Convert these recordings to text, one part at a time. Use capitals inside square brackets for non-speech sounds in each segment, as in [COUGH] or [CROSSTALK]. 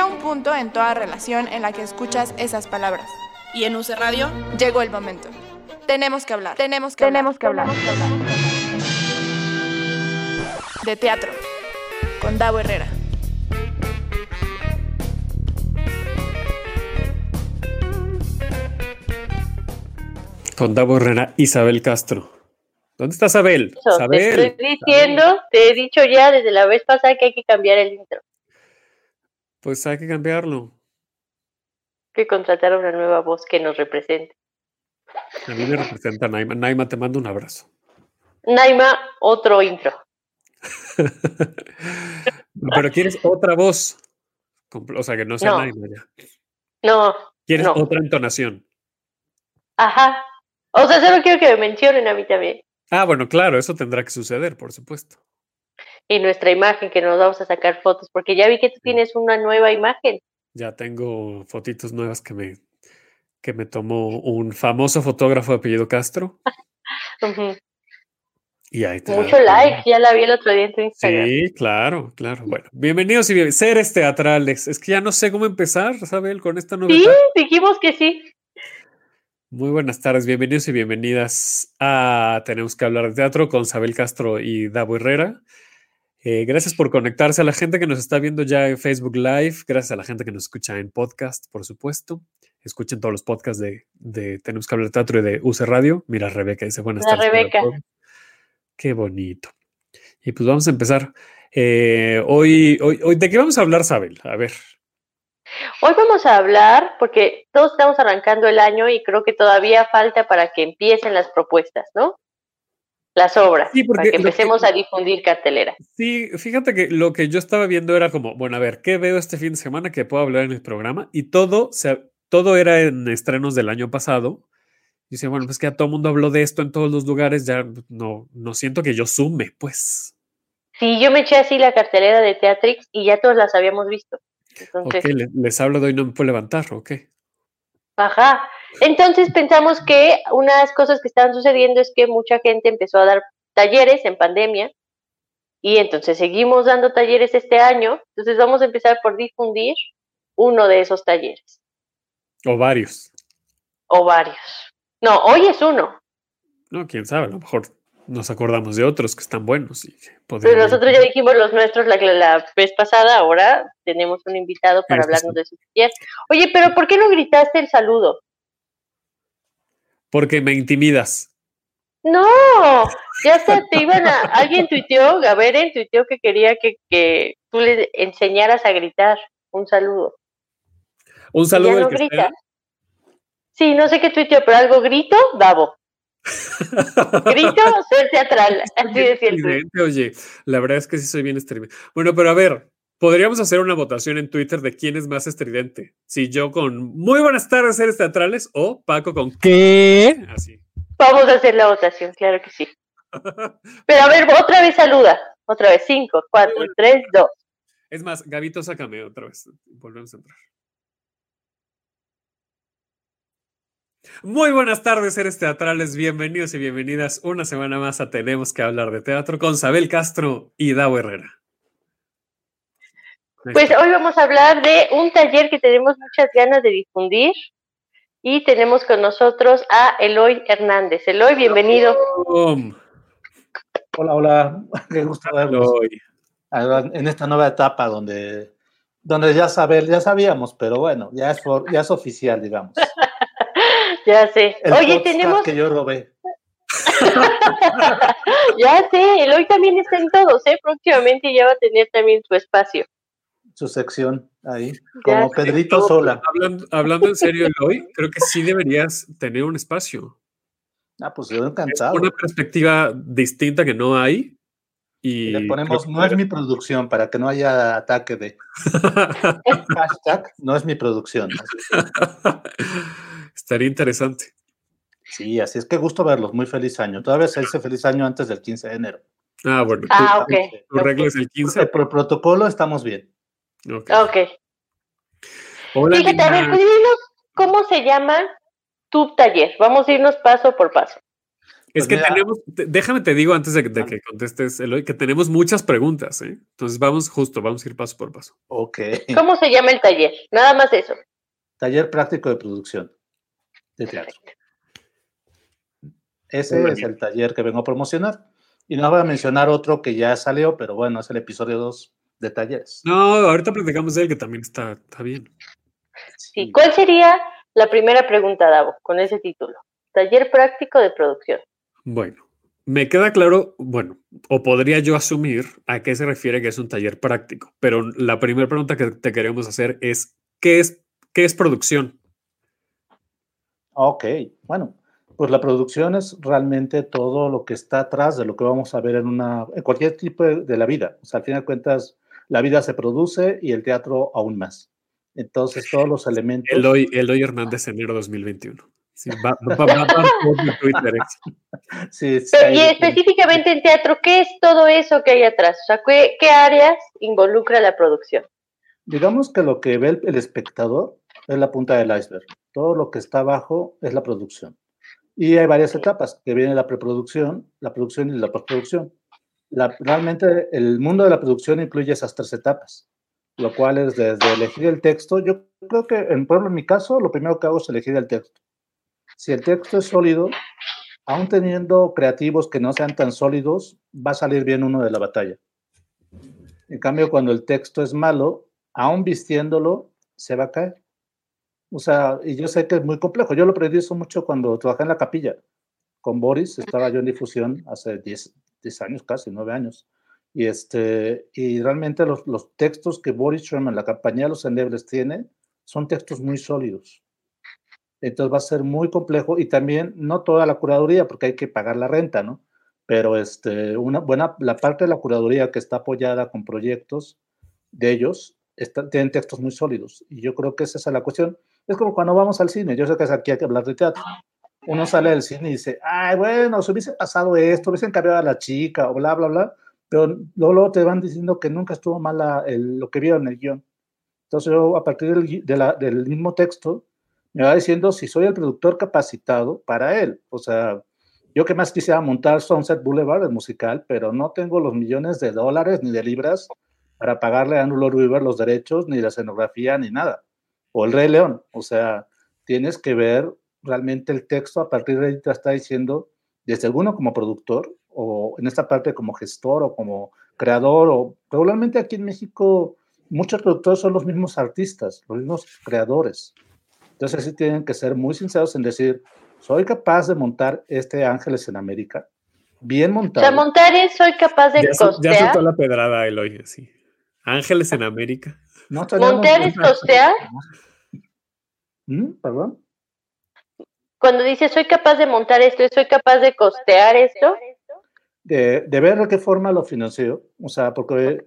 Llega un punto en toda relación en la que escuchas esas palabras. Y en UC Radio Llegó el momento. Tenemos que hablar. Tenemos que Tenemos que hablar. De teatro. Con Davo Herrera. Con Davo Herrera, Isabel Castro. ¿Dónde está Isabel. Te estoy diciendo, te he dicho ya desde la vez pasada que hay que cambiar el intro. Pues hay que cambiarlo. Que contratar a una nueva voz que nos represente. A mí me representa Naima. Naima, te mando un abrazo. Naima, otro intro. [LAUGHS] Pero quieres otra voz. O sea, que no sea No. Naima ya. No, Quieres No. otra entonación. ajá. O sea, solo quiero que me mencionen a mí también. Ah, bueno, claro, eso tendrá que suceder, por supuesto. Y nuestra imagen, que nos vamos a sacar fotos, porque ya vi que tú tienes una nueva imagen. Ya tengo fotitos nuevas que me, que me tomó un famoso fotógrafo de apellido Castro. [LAUGHS] Y ahí te Mucho like, ya la vi el otro día en tu Instagram. Sí, claro, claro. Bueno, bienvenidos y bienvenidos. Seres teatrales. Es que ya no sé cómo empezar, Isabel, con esta Sí, novedad. dijimos que sí. Muy buenas tardes, bienvenidos y bienvenidas a Tenemos que hablar de teatro con Isabel Castro y Davo Herrera. Eh, gracias por conectarse a la gente que nos está viendo ya en Facebook Live, gracias a la gente que nos escucha en podcast, por supuesto. Escuchen todos los podcasts de, de Tenemos que hablar de teatro y de UC Radio. Mira, Rebeca dice buenas tardes. Rebeca. todos". Qué bonito. Y pues vamos a empezar. Eh, hoy, hoy, hoy, ¿de qué vamos a hablar, Isabel? A ver. Hoy vamos a hablar, porque todos estamos arrancando el año y creo que todavía falta para que empiecen las propuestas, ¿no? Las obras, Sí, porque para que empecemos a difundir cartelera. Sí, fíjate que lo que yo estaba viendo era como, bueno, a ver, ¿qué veo este fin de semana que puedo hablar en el programa? Y todo, se, todo era en estrenos del año pasado. Y decía, bueno, pues que ya todo el mundo habló de esto en todos los lugares, ya no, no siento que yo sume, pues. Sí, yo me eché así la cartelera de Teatrix y ya todos las habíamos visto. Entonces, le- les hablo de hoy, no me puedo levantar, ok. ajá. Entonces pensamos que unas cosas que estaban sucediendo es que mucha gente empezó a dar talleres en pandemia y entonces seguimos dando talleres este año. Entonces vamos a empezar por difundir uno de esos talleres O varios. o varios. No, hoy es uno, No, quién sabe, a lo mejor nos acordamos de otros que están buenos. Y que pero podrían- nosotros ya dijimos los nuestros la, la vez pasada, ahora tenemos un invitado para hablarnos de su taller. Oye, pero ¿por qué no gritaste el saludo? Porque me intimidas. No, ya hasta te iban a. Alguien tuiteó, Gaberen tuiteó que quería que, que tú le enseñaras a gritar un saludo. Un saludo ya no que sea. gritas. Sí, no sé qué tuiteó, pero algo grito, Davo. Grito, ser teatral. Así decía [LAUGHS] el Oye, la verdad es que sí soy bien estridente. Bueno, pero a ver, podríamos hacer una votación en Twitter de quién es más estridente. Si yo con muy buenas tardes, seres teatrales, o Paco con qué. Así. Vamos a hacer la votación, claro que sí. [LAUGHS] Pero a ver, otra vez saluda. Otra vez, cinco, cuatro, bueno. tres, dos. Es más, Gabito, sácame otra vez. Volvemos a entrar. Muy buenas tardes, seres teatrales. Bienvenidos y bienvenidas una semana más a Tenemos que hablar de teatro con Sabel Castro y Davo Herrera. Pues hoy vamos a hablar de un taller que tenemos muchas ganas de difundir. Y tenemos con nosotros a Eloy Hernández. Eloy, bienvenido. Hola, hola, [LAUGHS] qué gusto verlos. Hoy. Ahora, En esta nueva etapa donde, donde ya saber, ya sabíamos, pero bueno, ya es, for- ya es oficial, digamos. [LAUGHS] Ya sé. El Oye, tenemos, que yo robé. [LAUGHS] ya sé, Eloy también está en todos, ¿eh? Próximamente ya va a tener también su espacio. Su sección ahí, como. Pedrito Sola. Hablando, hablando en serio, Eloy, creo que sí deberías tener un espacio. Ah, pues yo encantado. una perspectiva distinta que no hay. Y Y le ponemos, no es mi producción, para que no haya ataque de [LAUGHS] hashtag, no es mi producción. [LAUGHS] Estaría interesante. Sí, así es que gusto verlos, muy feliz año. Todavía se dice feliz año antes del 15 de enero. Ah, bueno. Ah, tu- ok. Tu regla es el 15. Por protocolo estamos bien. Ok. Ok. Hola, Fíjate, a ver, pues dinos cómo se llama tu taller. Vamos a irnos paso por paso. Es que tenemos, déjame te digo antes de, que contestes, Eloy, que tenemos muchas preguntas, ¿eh? Entonces vamos justo, vamos a ir paso por paso. Ok. ¿Cómo se llama el taller? Nada más eso. Taller práctico de producción de teatro. Ese es el taller que vengo a promocionar. Y no voy a mencionar otro que ya salió, pero bueno, es el episodio 2 de talleres. No, ahorita platicamos de él que también está, está bien. Sí. ¿Cuál sería la primera pregunta, Davo, con ese título? Taller práctico de producción. Bueno, me queda claro, bueno, o podría yo asumir a qué se refiere que es un taller práctico, pero la primera pregunta que te queremos hacer es, ¿qué es, qué es producción? Ok, bueno, pues la producción es realmente todo lo que está atrás de lo que vamos a ver en, una, en cualquier tipo de, la vida. O sea, al fin de cuentas, la vida se produce y el teatro aún más. Entonces, todos los [LAUGHS] elementos... Eloy, Eloy Hernández, enero 2021. Sí, va, Twitter. y específicamente en teatro, ¿qué es todo eso que hay atrás? O sea, ¿qué, áreas involucra la producción? Digamos que lo que ve el, espectador es la punta del iceberg. Todo lo que está abajo es la producción. Y hay varias etapas, que viene la preproducción, la producción y la postproducción. Realmente el mundo de la producción incluye esas tres etapas, lo cual es desde elegir el texto. Yo creo que, en, por ejemplo, en mi caso, lo primero que hago es elegir el texto si el texto es sólido, aún teniendo creativos que no sean tan sólidos, va a salir bien uno de la batalla. En cambio, cuando el texto es malo, aún vistiéndolo, se va a caer. O sea, y yo sé que es muy complejo. Yo lo aprendí eso mucho cuando trabajé en la capilla. Con Boris estaba yo en difusión hace 10, años, casi 9 años. Y, este, y realmente los, los textos que Boris Sherman, la compañía de los endebles, tiene, son textos muy sólidos. Entonces va a ser muy complejo y también no toda la curaduría, porque hay que pagar la renta, ¿no? Pero este, una buena, la parte de la curaduría que está apoyada con proyectos de ellos, está, tienen textos muy sólidos. Y yo creo que esa es la cuestión. Es como cuando vamos al cine, yo sé que aquí hay que hablar de teatro. Uno sale del cine y dice, ay, bueno, se hubiese pasado esto, hubiesen cambiado a la chica, o bla, bla, bla, pero luego, te van diciendo que nunca estuvo mal lo que vieron en el guion. Entonces yo, a partir del, del mismo texto, me va diciendo si soy el productor capacitado para él. O sea, yo que más quisiera montar Sunset Boulevard, el musical, pero no tengo los millones de dólares ni de libras para pagarle a Andrew River los derechos, ni la escenografía, ni nada. O el Rey León. O sea, tienes que ver realmente el texto, a partir de ahí te está diciendo, desde alguno como productor, o en esta parte como gestor, o como creador, o regularmente aquí en México muchos productores son los mismos artistas, los mismos creadores. Entonces sí tienen que ser muy sinceros en decir, soy capaz de montar este Ángeles en América, bien montado. O sea, montar es, soy capaz de costear. Ya soltó la pedrada, Eloy, sí. Ángeles en América. ¿Montar es costear? ¿Mm? ¿Perdón? Cuando dice soy capaz de montar esto, ¿soy capaz de costear esto? De, de ver de qué forma lo financio. O sea, porque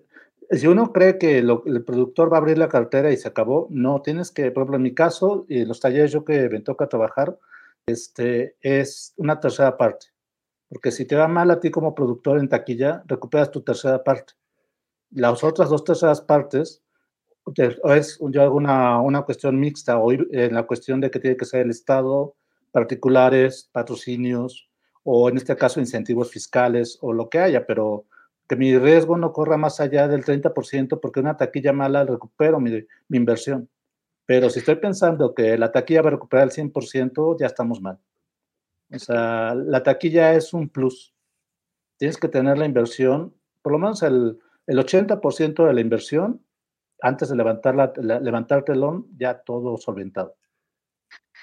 si uno cree que el productor va a abrir la cartera y se acabó, no, tienes que, por ejemplo, en mi caso, y en los talleres yo que me toca trabajar, este, es una tercera parte. Porque si te va mal a ti como productor en taquilla, recuperas tu tercera parte. Las otras dos terceras partes, es yo hago una, una cuestión mixta, o en la cuestión de que tiene que ser el Estado, particulares, patrocinios, o en este caso incentivos fiscales, o lo que haya, pero que mi riesgo no corra más allá del 30% porque una taquilla mala recupero mi, inversión. Pero si estoy pensando que la taquilla va a recuperar el 100%, ya estamos mal. O sea, la taquilla es un plus. Tienes que tener la inversión, por lo menos el, el 80% de la inversión, antes de levantar, la, levantar el telón, ya todo solventado.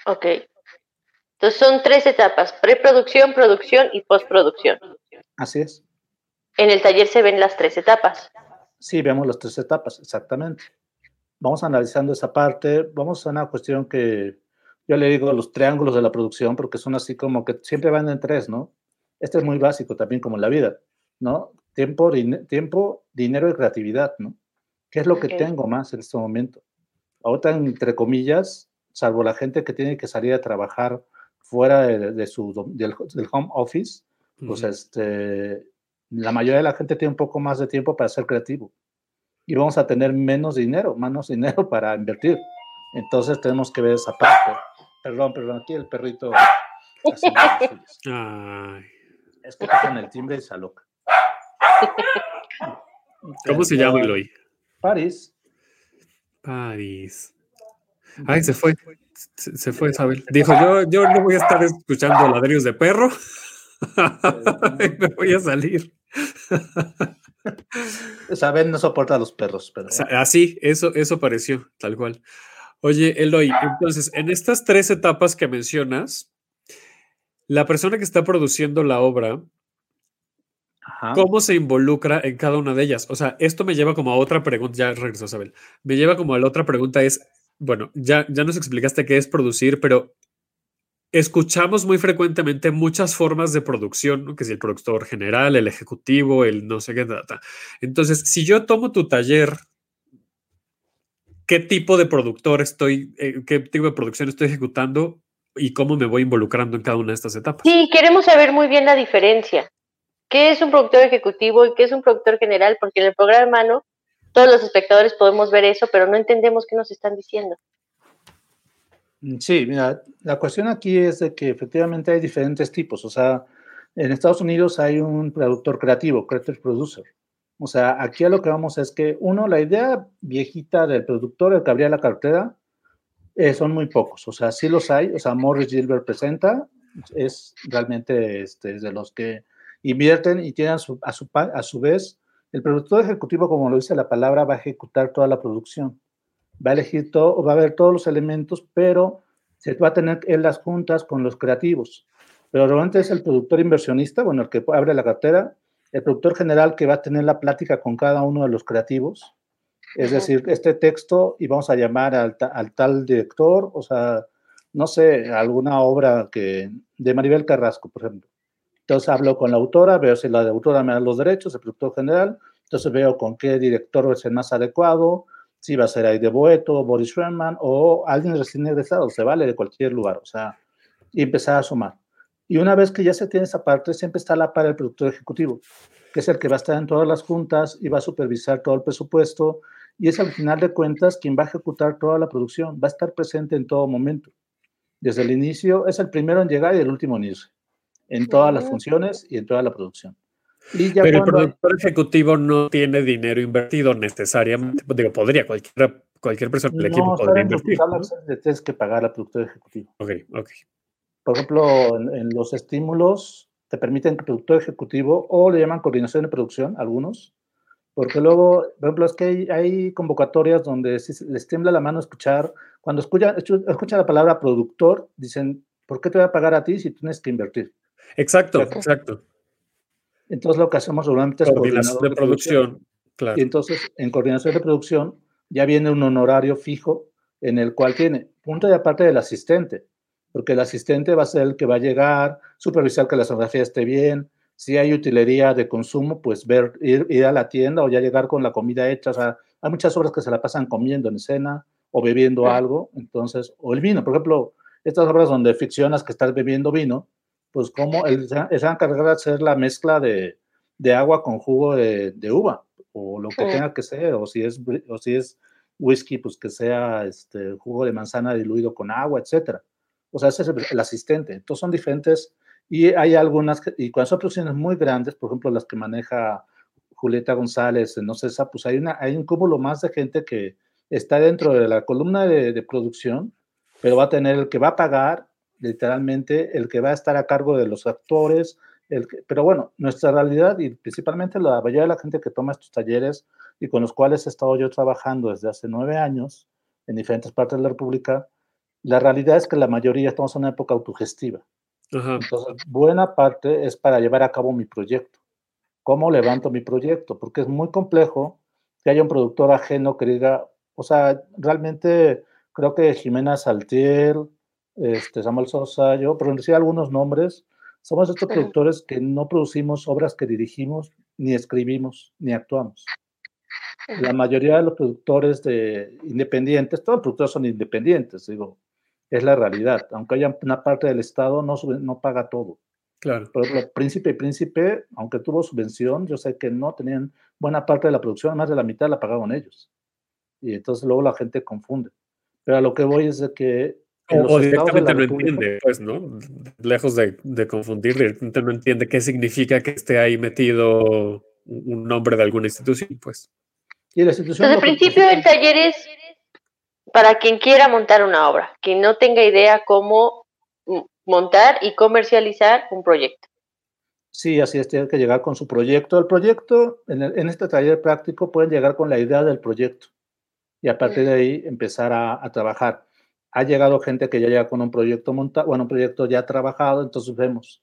Ok. Entonces son tres etapas, preproducción, producción y postproducción. Así es. En el taller se ven las tres etapas. Sí, vemos las tres etapas, exactamente. Vamos analizando esa parte, vamos a una cuestión que yo le digo los triángulos de la producción, porque son así como que siempre van en tres, ¿no? Este es muy básico también como en la vida, ¿no? Tiempo, tiempo dinero y creatividad, ¿no? ¿Qué es lo que tengo más en este momento? Ahorita, entre comillas, salvo la gente que tiene que salir a trabajar fuera de, su, del, home office, pues este, la mayoría de la gente tiene un poco más de tiempo para ser creativo y vamos a tener menos dinero, menos [LAUGHS] dinero para invertir. Entonces tenemos que ver esa parte. Perdón, perdón, aquí el perrito. [LAUGHS] Ay, Es que tocan el timbre y se aloca. ¿Cómo se llama Eloy? París. París. Ay, se fue. Se, se fue Isabel. Dijo, yo, yo no voy a estar escuchando ladrillos de perro. [LAUGHS] Me voy a salir. Isabel no soporta a los perros, pero así, eso, eso pareció, tal cual. Oye, Eloy, entonces, en estas tres etapas que mencionas, la persona que está produciendo la obra, Ajá. ¿cómo se involucra en cada una de ellas? O sea, esto me lleva como a otra pregunta, ya regresó Isabel, me lleva como a la otra pregunta es, bueno, ya, ya nos explicaste qué es producir, pero escuchamos muy frecuentemente muchas formas de producción, ¿no? que si el productor general, el ejecutivo, el no sé qué, data. Entonces, si yo tomo tu taller, ¿qué tipo de productor estoy, eh, qué tipo de producción estoy ejecutando y cómo me voy involucrando en cada una de estas etapas? Sí, queremos saber muy bien la diferencia. ¿Qué es un productor ejecutivo y qué es un productor general? Porque en el programa hermano todos los espectadores podemos ver eso, pero no entendemos qué nos están diciendo. Mm, Sí, mira, la cuestión aquí es de que efectivamente hay diferentes tipos. O sea, en Estados Unidos hay un productor creativo, creative producer. O sea, aquí a lo que vamos es que, uno, la idea viejita del productor, el que abría la cartera, eh, son muy pocos. O sea, sí los hay. O sea, Morris Gilbert presenta, es realmente este, es de los que invierten y tienen a su, a su vez, el productor ejecutivo, como lo dice la palabra, va a ejecutar toda la producción va a elegir todo, va a ver todos los elementos, pero se va a tener él las juntas con los creativos. Pero realmente es el productor inversionista, bueno, el que abre la cartera, el productor general que va a tener la plática con cada uno de los creativos. Es decir, este texto y vamos a llamar al, ta- al tal director, o sea, no sé, alguna obra que de Maribel Carrasco, por ejemplo. Entonces hablo con la autora, veo si la autora me da los derechos, el productor general, entonces veo con qué director es el más adecuado, si va a ser Aide Boeto, Boris Sherman o alguien recién egresado, se vale de cualquier lugar, o sea, y empezar a sumar. Y una vez que ya se tiene esa parte, siempre está la para el productor ejecutivo, que es el que va a estar en todas las juntas y va a supervisar todo el presupuesto y es al final de cuentas quien va a ejecutar toda la producción, va a estar presente en todo momento. Desde el inicio, es el primero en llegar y el último en irse, en todas las funciones y en toda la producción. Y ya Pero el cuando hay- productor ejecutivo no tiene dinero invertido necesariamente. Digo, podría, cualquier, cualquier persona del equipo no, está podría invertir. ¿no? tienes que pagar al productor ejecutivo. Ok, ok. Por ejemplo, en, en los estímulos te permiten que el productor ejecutivo o le llaman coordinación de producción, algunos, porque luego, por ejemplo, es que hay, hay convocatorias donde se- les tiembla la mano escuchar, cuando escuchan escu- escuchan la palabra productor, dicen, ¿por qué te voy a pagar a ti si tienes que invertir? Exacto, exacto. Entonces lo que hacemos regularmente es Coordinación coordinador de producción. Claro. Y entonces, en coordinación de producción, ya viene un honorario fijo en el cual tiene punto de aparte del asistente, porque el asistente va a ser el que va a llegar, supervisar que la sonografía esté bien, si hay utilería de consumo, pues ver, ir, ir a la tienda o ya llegar con la comida hecha. O sea, hay muchas obras que se la pasan comiendo en escena o bebiendo algo, entonces, o el vino, por ejemplo, estas obras donde ficcionas que estás bebiendo vino, pues como se va a encargar de hacer la mezcla de, de agua con jugo de, de uva o lo que Mm. tenga que ser, o si es, o si es whisky, pues que sea este jugo de manzana diluido con agua, etcétera. O sea, ese es el, el asistente. Entonces son diferentes y hay algunas, que- y cuando son producciones muy grandes, por ejemplo, las que maneja Julieta González, no sé, esa, pues hay, una, hay un cúmulo más de gente que está dentro de la columna de, de producción, pero va a tener el que va a pagar, literalmente, el que va a estar a cargo de los actores, el que- pero bueno, nuestra realidad y principalmente la mayoría de la gente que toma estos talleres y con los cuales he estado yo trabajando desde hace nueve años en diferentes partes de la República, la realidad es que la mayoría estamos en una época autogestiva. Ajá. Entonces, buena parte es para llevar a cabo mi proyecto. ¿Cómo levanto mi proyecto? Porque es muy complejo que haya un productor ajeno que diga, o sea, realmente creo que Jimena Saltier, este, Samuel Sosa, yo, por decir algunos nombres, somos estos productores que no producimos obras que dirigimos, ni escribimos, ni actuamos. La mayoría de los productores de independientes, todos los productores son independientes, digo, es la realidad. Aunque haya una parte del Estado, no, sube- no paga todo. Claro. Por ejemplo, Príncipe y Príncipe, aunque tuvo subvención, yo sé que no tenían buena parte de la producción, más de la mitad la pagaron ellos. Y entonces luego la gente confunde. Pero a lo que voy es de que o, directamente no entiende, pues, ¿no? Lejos de, de, confundir, directamente no entiende qué significa que esté ahí metido un nombre de alguna institución, pues. Y la institución Desde el principio el taller es para quien quiera montar una obra, quien no tenga idea cómo montar y comercializar un proyecto. Sí, así es, tiene que llegar con su proyecto. El proyecto, en, en este taller práctico, pueden llegar con la idea del proyecto y a partir de ahí empezar a, a trabajar ha llegado gente que ya llega con un proyecto montado, bueno, un proyecto ya trabajado, entonces vemos.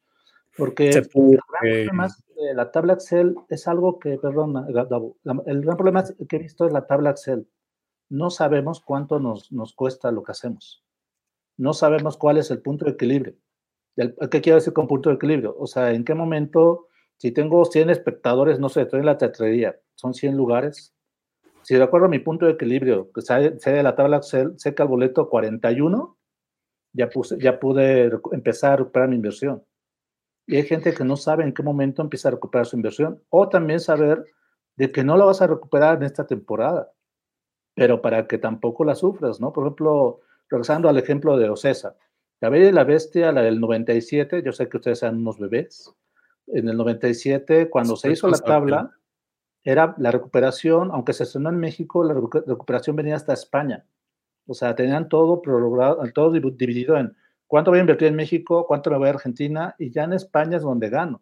Porque el gran de la tabla Excel es algo que, perdón, el gran problema que he visto es la tabla Excel. No sabemos cuánto nos, nos cuesta lo que hacemos. No sabemos cuál es el punto de equilibrio. ¿Qué quiero decir con punto de equilibrio? O sea, ¿en qué momento, si tengo 100 espectadores, no sé, estoy en la teatrería, son 100 lugares, si a mi punto de equilibrio, que sé de la tabla que al boleto 41 ya, puse, ya pude empezar a recuperar mi inversión. Y hay gente que no sabe en qué momento empieza a recuperar su inversión, o también saber de que no la vas a recuperar en esta temporada, pero para que tampoco la sufras, ¿no? Por ejemplo, regresando al ejemplo de Ocesa, la Bella y la Bestia, la del 97, yo sé que ustedes sean unos bebés, en el 97, cuando se hizo la tabla, era la recuperación, aunque se estrenó en México, la recuperación venía hasta España. O sea, tenían todo todo dividido en cuánto voy a invertir en México, cuánto me voy a Argentina, y ya en España es donde gano.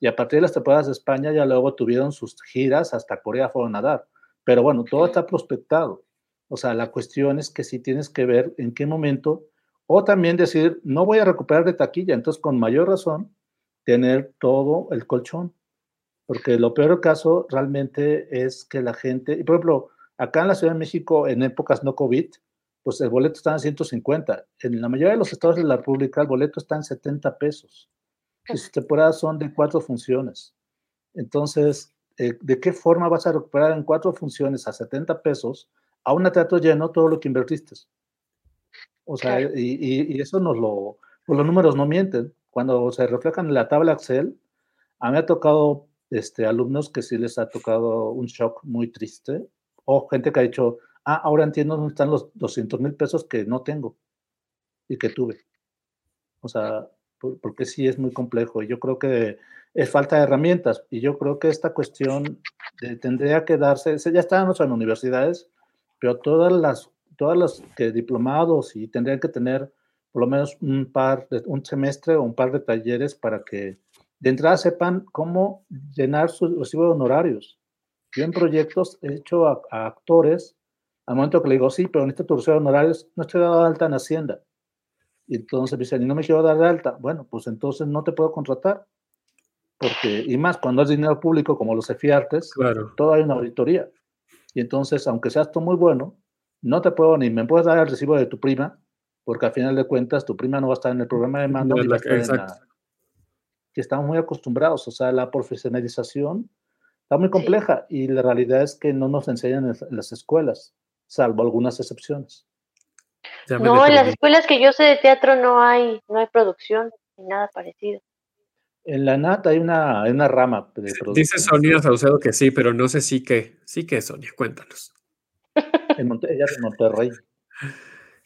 Y a partir de las temporadas de España ya luego tuvieron sus giras, hasta Corea fueron a dar. Pero bueno, todo está prospectado. O sea, la cuestión es que si tienes que ver en qué momento, o también decir, no voy a recuperar de taquilla, entonces con mayor razón, tener todo el colchón. Porque lo peor caso realmente es que la gente, y por ejemplo, acá en la Ciudad de México, en épocas no COVID, pues el boleto está en 150. En la mayoría de los estados de la República, el boleto está en 70 pesos. Y sus temporadas son de cuatro funciones. Entonces, eh, ¿de qué forma vas a recuperar en cuatro funciones a 70 pesos a un teatro lleno todo lo que invertiste? O sea, y, y, eso nos lo, pues los números no mienten. Cuando se reflejan en la tabla Excel, a mí me ha tocado este, alumnos que sí les ha tocado un shock muy triste, o gente que ha dicho, ah, ahora entiendo dónde están los 200 mil pesos que no tengo y que tuve. O sea, porque sí es muy complejo. Yo creo que es falta de herramientas. Y yo creo que esta cuestión tendría que darse, ya estamos en universidades, pero todas las, todas las que diplomados y tendrían que tener por lo menos un par, de, un semestre o un par de talleres para que de entrada sepan cómo llenar su recibo de honorarios. Yo en proyectos he hecho a, actores, al momento que le digo, sí, pero en este recibo de honorarios no estoy dado de alta en Hacienda. Y entonces me dicen, y no me quiero dar de alta. Bueno, pues entonces no te puedo contratar. Porque, y más, cuando es dinero público, como los EFIARTES, claro. todo hay una auditoría. Y entonces, aunque seas tú muy bueno, no te puedo ni me puedes dar el recibo de tu prima, porque al final de cuentas tu prima no va a estar en el programa de mando, no, va a estar en la, que estamos muy acostumbrados. O sea, la profesionalización está muy compleja y la realidad es que no nos enseñan en las escuelas, salvo algunas excepciones. No, en las escuelas que yo sé de teatro no hay, no hay producción ni nada parecido. En la NAT hay una, una rama de producción. Dice Sonia Saucedo que sí, pero no sé si que, sí que Sonia, cuéntanos. [LAUGHS] En ella de Monterrey.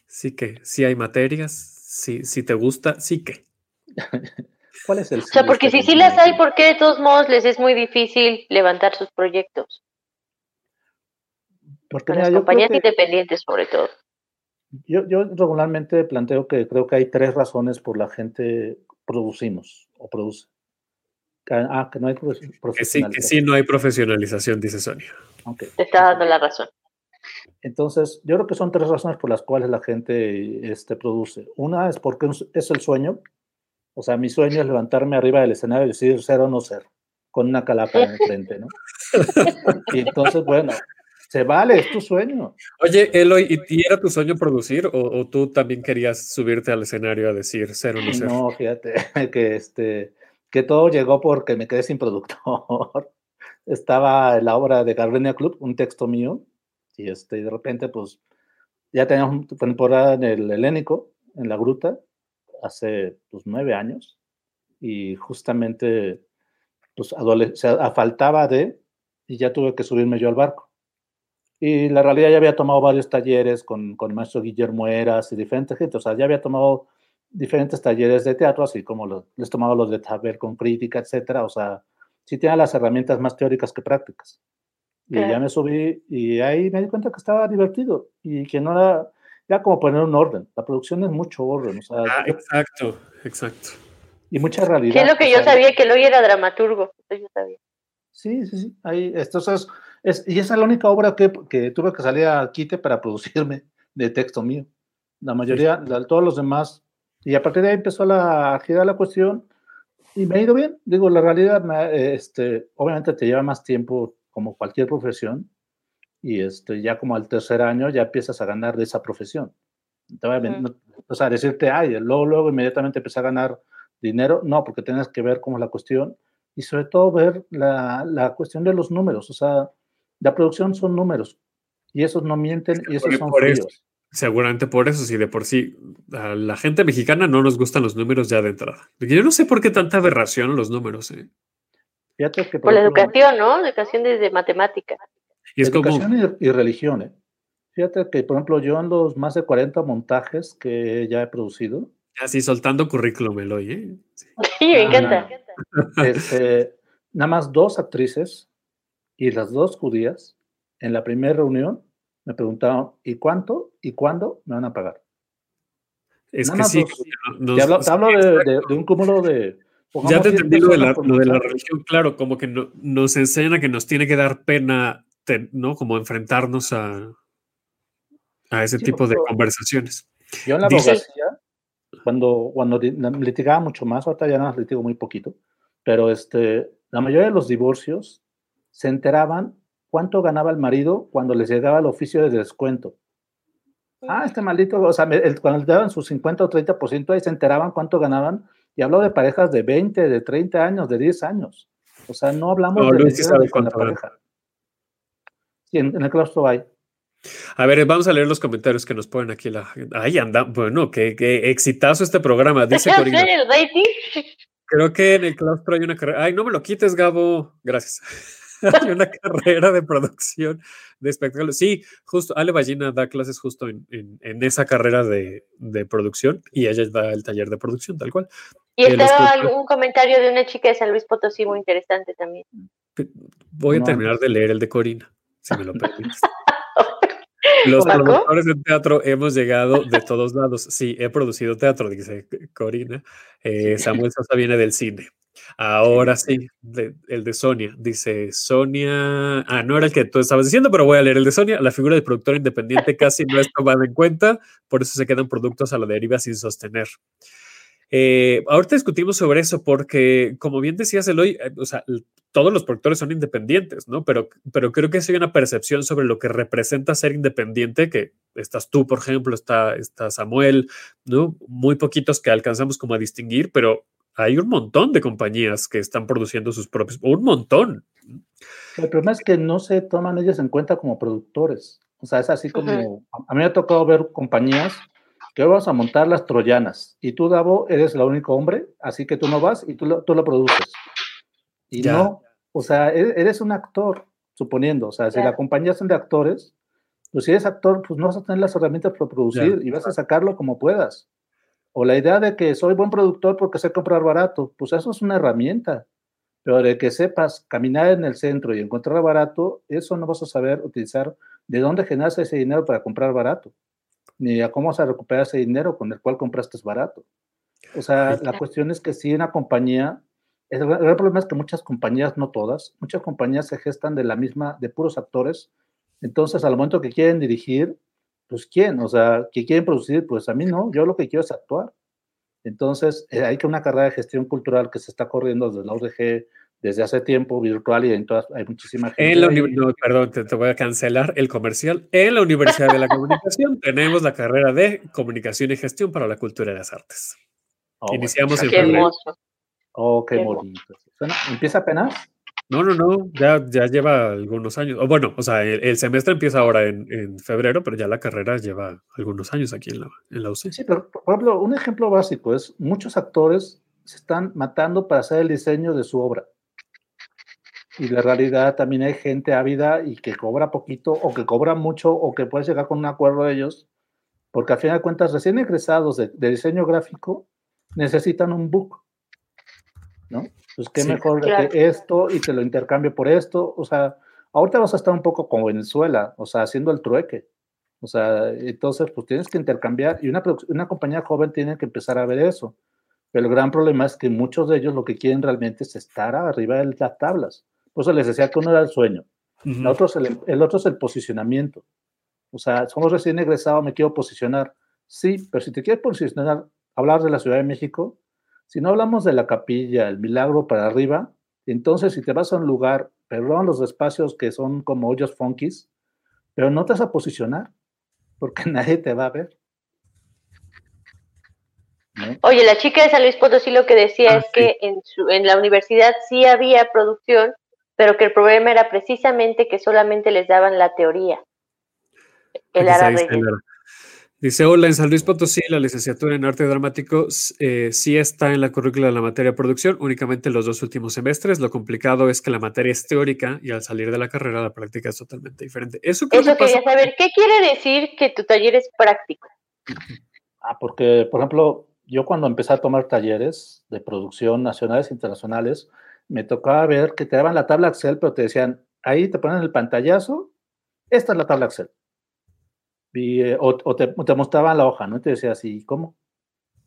Sí que, sí hay materias, sí, si te gusta, sí que. [LAUGHS] ¿Cuál es el O sea, porque si sí las hay, ¿por qué de todos modos les es muy difícil levantar sus proyectos? Porque las compañías independientes, sobre todo. Yo, yo regularmente planteo que creo que hay tres razones por la gente producimos o produce. Ah, que no hay profesionalización. Que sí, que sí no hay profesionalización, dice Sonia. Okay. Te está dando la razón. Entonces, yo creo que son tres razones por las cuales la gente este, produce. Una es porque es el sueño, o sea, mi sueño es levantarme arriba del escenario y decir ser o no ser, con una calaca en frente, ¿no? y entonces, bueno, se vale, es tu sueño. Oye, Eloy, ¿y era tu sueño producir o, tú también querías subirte al escenario a decir ser o no ser? No, fíjate, [LAUGHS] que, este, que todo llegó porque me quedé sin productor. [LAUGHS] Estaba en la obra de Gardenia Club, un texto mío, y este, de repente, pues, ya teníamos temporada en el helénico, en la gruta, hace pues, nueve años y justamente pues, faltaba de, y ya tuve que subirme yo al barco. Y la realidad ya había tomado varios talleres con, con el maestro Guillermo Eras y diferentes gente, o sea, ya había tomado diferentes talleres de teatro, así como los, les tomaba los de saber con crítica, etcétera, o sea, sí tenía las herramientas más teóricas que prácticas. Y ya me subí y ahí me di cuenta que estaba divertido y que no era, ya como poner un orden. La producción es mucho orden. O sea, ah, exacto, exacto. Y mucha realidad. ¿Qué es lo que yo sabía? Que hoy era dramaturgo. Eso yo sabía. Sí, sí, sí. Ahí, entonces, es, y esa es la única obra que, que tuve que salir a quite para producirme de texto mío. La mayoría, todos los demás. Y a partir de ahí empezó la, a girar la cuestión y me ha ido bien. Digo, la realidad, este, obviamente te lleva más tiempo como cualquier profesión y este, ya como al tercer año ya empiezas a ganar de esa profesión. o sea, decirte, ay, luego, luego inmediatamente empecé a ganar dinero, no, porque tienes que ver cómo es la cuestión y sobre todo ver la, la, cuestión de los números, o sea, la producción son números y esos no mienten y esos son fríos. seguramente por eso, si de por sí a la gente mexicana no nos gustan los números ya de entrada. Yo no sé por qué tanta aberración los números. ¿eh? Fíjate que, por, la educación, ¿no? Educación desde matemática. Y es educación y, religión, ¿eh? Fíjate que, por ejemplo, yo en los más de 40 montajes que ya he producido, Así soltando currículum, Eloy. ¿eh? Sí, [LAUGHS] me encanta. Este, nada más dos actrices y las dos judías en la primera reunión me preguntaron, ¿y cuánto y cuándo me van a pagar? Es que sí. hablo, de, un cúmulo de... Ya te entendí lo de, la, religión, claro, como que nos enseña que nos tiene que dar pena, ¿no? Como enfrentarnos a, a ese tipo de conversaciones. Yo en la abogacía, cuando, cuando litigaba mucho más, ahorita ya no litigo muy poquito, pero este, la mayoría de los divorcios se enteraban cuánto ganaba el marido cuando les llegaba el oficio de descuento. Ah, este maldito, o sea, cuando le daban su 50 o 30%, ahí se enteraban cuánto ganaban. Y hablo de parejas de 20, de 30 años, de 10 años. O sea, no hablamos de con la pareja. Sí, en, el claustro hay. A ver, vamos a leer los comentarios que nos ponen aquí la Ay, anda, bueno, qué, qué exitazo este programa. Dice [LAUGHS] Corina. Creo que en el claustro hay una carrera. Ay, no me lo quites, Gabo. Gracias. [LAUGHS] hay una carrera de producción de espectáculos. Sí, justo, Ale Ballina da clases justo en, en, esa carrera de, de, producción y ella da el taller de producción, tal cual. Y estaba un comentario de una chica de San Luis Potosí muy interesante también. Voy a terminar de leer el de Corina, si me lo permites. [LAUGHS] Los productores de teatro hemos llegado de todos lados. Sí, he producido teatro, dice Corina. Eh, Samuel Sosa viene del cine. Ahora sí, el de Sonia. Dice Sonia. Ah, no era el que tú estabas diciendo, pero voy a leer el de Sonia. La figura de productor independiente casi no es tomada en cuenta, por eso se quedan productos a la deriva sin sostener. Eh, ahorita discutimos sobre eso porque, como bien decías, Eloy, eh, o sea, todos los productores son independientes, ¿no? Pero, pero creo que hay una percepción sobre lo que representa ser independiente, que estás tú, por ejemplo, está, está Samuel, ¿no? Muy poquitos que alcanzamos como a distinguir, pero hay un montón de compañías que están produciendo sus propios, un montón. El problema es que no se toman ellos en cuenta como productores. O sea, es así como, a mí me ha tocado ver compañías que vamos a montar las troyanas y tú, Davo, eres el único hombre, así que tú no vas y tú lo, tú lo produces. Y no, o sea, e, eres un actor, suponiendo, o sea, si la compañía son de actores, pues si eres actor, pues no vas a tener las herramientas para producir y vas a sacarlo como puedas. O la idea de que soy buen productor porque sé comprar barato, pues eso es una herramienta. Pero de que sepas caminar en el centro y encontrar barato, eso no vas a saber utilizar de dónde generas ese dinero para comprar barato ni a cómo se recupera ese dinero con el cual compraste barato. O sea, la cuestión es que si una compañía, el gran problema es que muchas compañías, no todas, muchas compañías se gestan de la misma, de puros actores, entonces al momento que quieren dirigir, pues quién, o sea, que quieren producir, pues a mí no, yo lo que quiero es actuar. Entonces, eh, hay que una carrera de gestión cultural que se está corriendo desde la UDG, desde hace tiempo virtual y en todas, hay muchísima gente. En la no, perdón, te, voy a cancelar el comercial. En la Universidad de la Comunicación [LAUGHS] tenemos la carrera de Comunicación y Gestión para la Cultura y las Artes. Oh, Iniciamos en febrero. Oh, qué, bonito. ¿Empieza apenas? No, no, no, ya, ya lleva algunos años. O bueno, o sea, el, semestre empieza ahora en, en, febrero, pero ya la carrera lleva algunos años aquí en la, en la UC. Sí, pero por ejemplo, un ejemplo básico es muchos actores se están matando para hacer el diseño de su obra. Y la realidad también hay gente ávida y que cobra poquito o que cobra mucho o que puedes llegar con un acuerdo de ellos, porque al final de cuentas recién egresados de, diseño gráfico necesitan un book, ¿no? Pues qué mejor que esto y te lo intercambio por esto, o sea, ahorita vas a estar un poco como Venezuela, o sea, haciendo el trueque. O sea, entonces, pues tienes que intercambiar y una, una compañía joven tiene que empezar a ver eso. Pero el gran problema es que muchos de ellos lo que quieren realmente es estar arriba de las tablas. Por eso les decía que uno era el sueño, el, otro es el, el, otro es el posicionamiento. O sea, somos recién egresados, me quiero posicionar. Sí, pero si te quieres posicionar, hablar de la Ciudad de México, si no hablamos de la capilla, el milagro para arriba, entonces si te vas a un lugar, perdón los espacios que son como hoyos funkies, pero no te vas a posicionar porque [LAUGHS] nadie te va a ver. Oye, la chica de San Luis Potosí lo que decía ah, es que en, su, en la universidad sí había producción, pero que el problema era precisamente que solamente les daban la teoría. El Dice, hola, en San Luis Potosí la licenciatura en arte dramático eh, sí está en la currícula de la materia producción, únicamente los dos últimos semestres. Lo complicado es que la materia es teórica y al salir de la carrera la práctica es totalmente diferente. Eso, Eso quería saber, ¿qué quiere decir que tu taller es práctico? [CLEARS THROAT] Ah, porque, por ejemplo, yo cuando empecé a tomar talleres de producción nacionales e internacionales, me tocaba ver que te daban la tabla Excel, pero te decían, ahí te ponen el pantallazo, esta es la tabla Excel. Eh, o, te, mostraban la hoja, ¿no? Y te decía así, ¿cómo?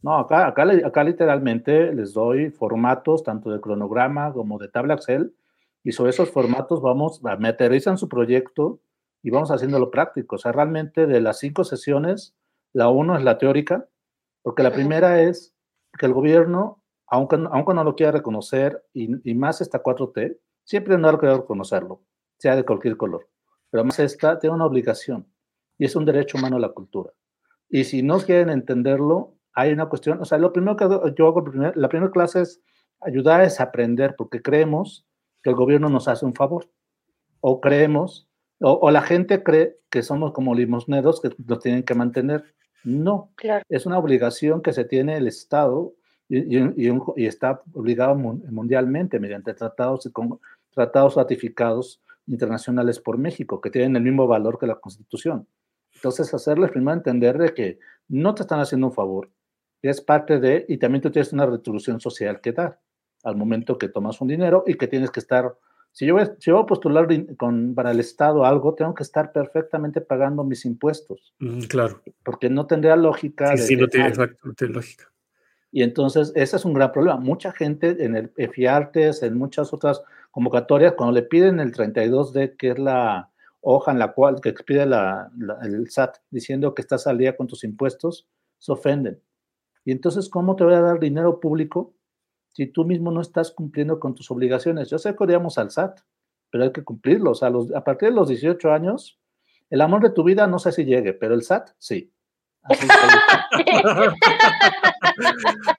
No, acá, acá, acá literalmente les doy formatos tanto de cronograma como de tabla Excel y sobre esos formatos vamos, me aterrizan su proyecto y vamos haciéndolo práctico. O sea, realmente de las cinco sesiones, la uno es la teórica, porque la primera es que el gobierno, aunque, aunque no lo quiera reconocer, y, y más esta 4T, siempre no ha querido reconocerlo, sea de cualquier color. Pero más esta tiene una obligación y es un derecho humano a la cultura. Y si no quieren entenderlo, hay una cuestión, o sea, lo primero que yo hago, la primera clase es ayudar a aprender, porque creemos que el gobierno nos hace un favor, o creemos, o, la gente cree que somos como limosneros que nos tienen que mantener. No, es una obligación que se tiene el Estado y, y, está obligado mundialmente mediante tratados, con, tratados ratificados internacionales por México, que tienen el mismo valor que la Constitución. Entonces, hacerles primero entender de que no te están haciendo un favor, es parte de, y también tú tienes una retribución social que dar al momento que tomas un dinero y que tienes que estar, si yo, si voy a postular con, para el Estado algo, tengo que estar perfectamente pagando mis impuestos. Mm, claro. Porque no tendría lógica. Sí, no tiene, lógica. Y entonces, ese es un gran problema. Mucha gente en el EFIARTES, en muchas otras convocatorias, cuando le piden el 32D, que es la, hoja en la cual que expide el SAT diciendo que estás al día con tus impuestos, se ofenden. Y entonces, ¿cómo te voy a dar dinero público si tú mismo no estás cumpliendo con tus obligaciones? Yo sé que odiamos al SAT, pero hay que cumplirlo. O sea, a partir de los 18 años, el amor de tu vida no sé si llegue, pero el SAT sí. [LAUGHS] [LAUGHS]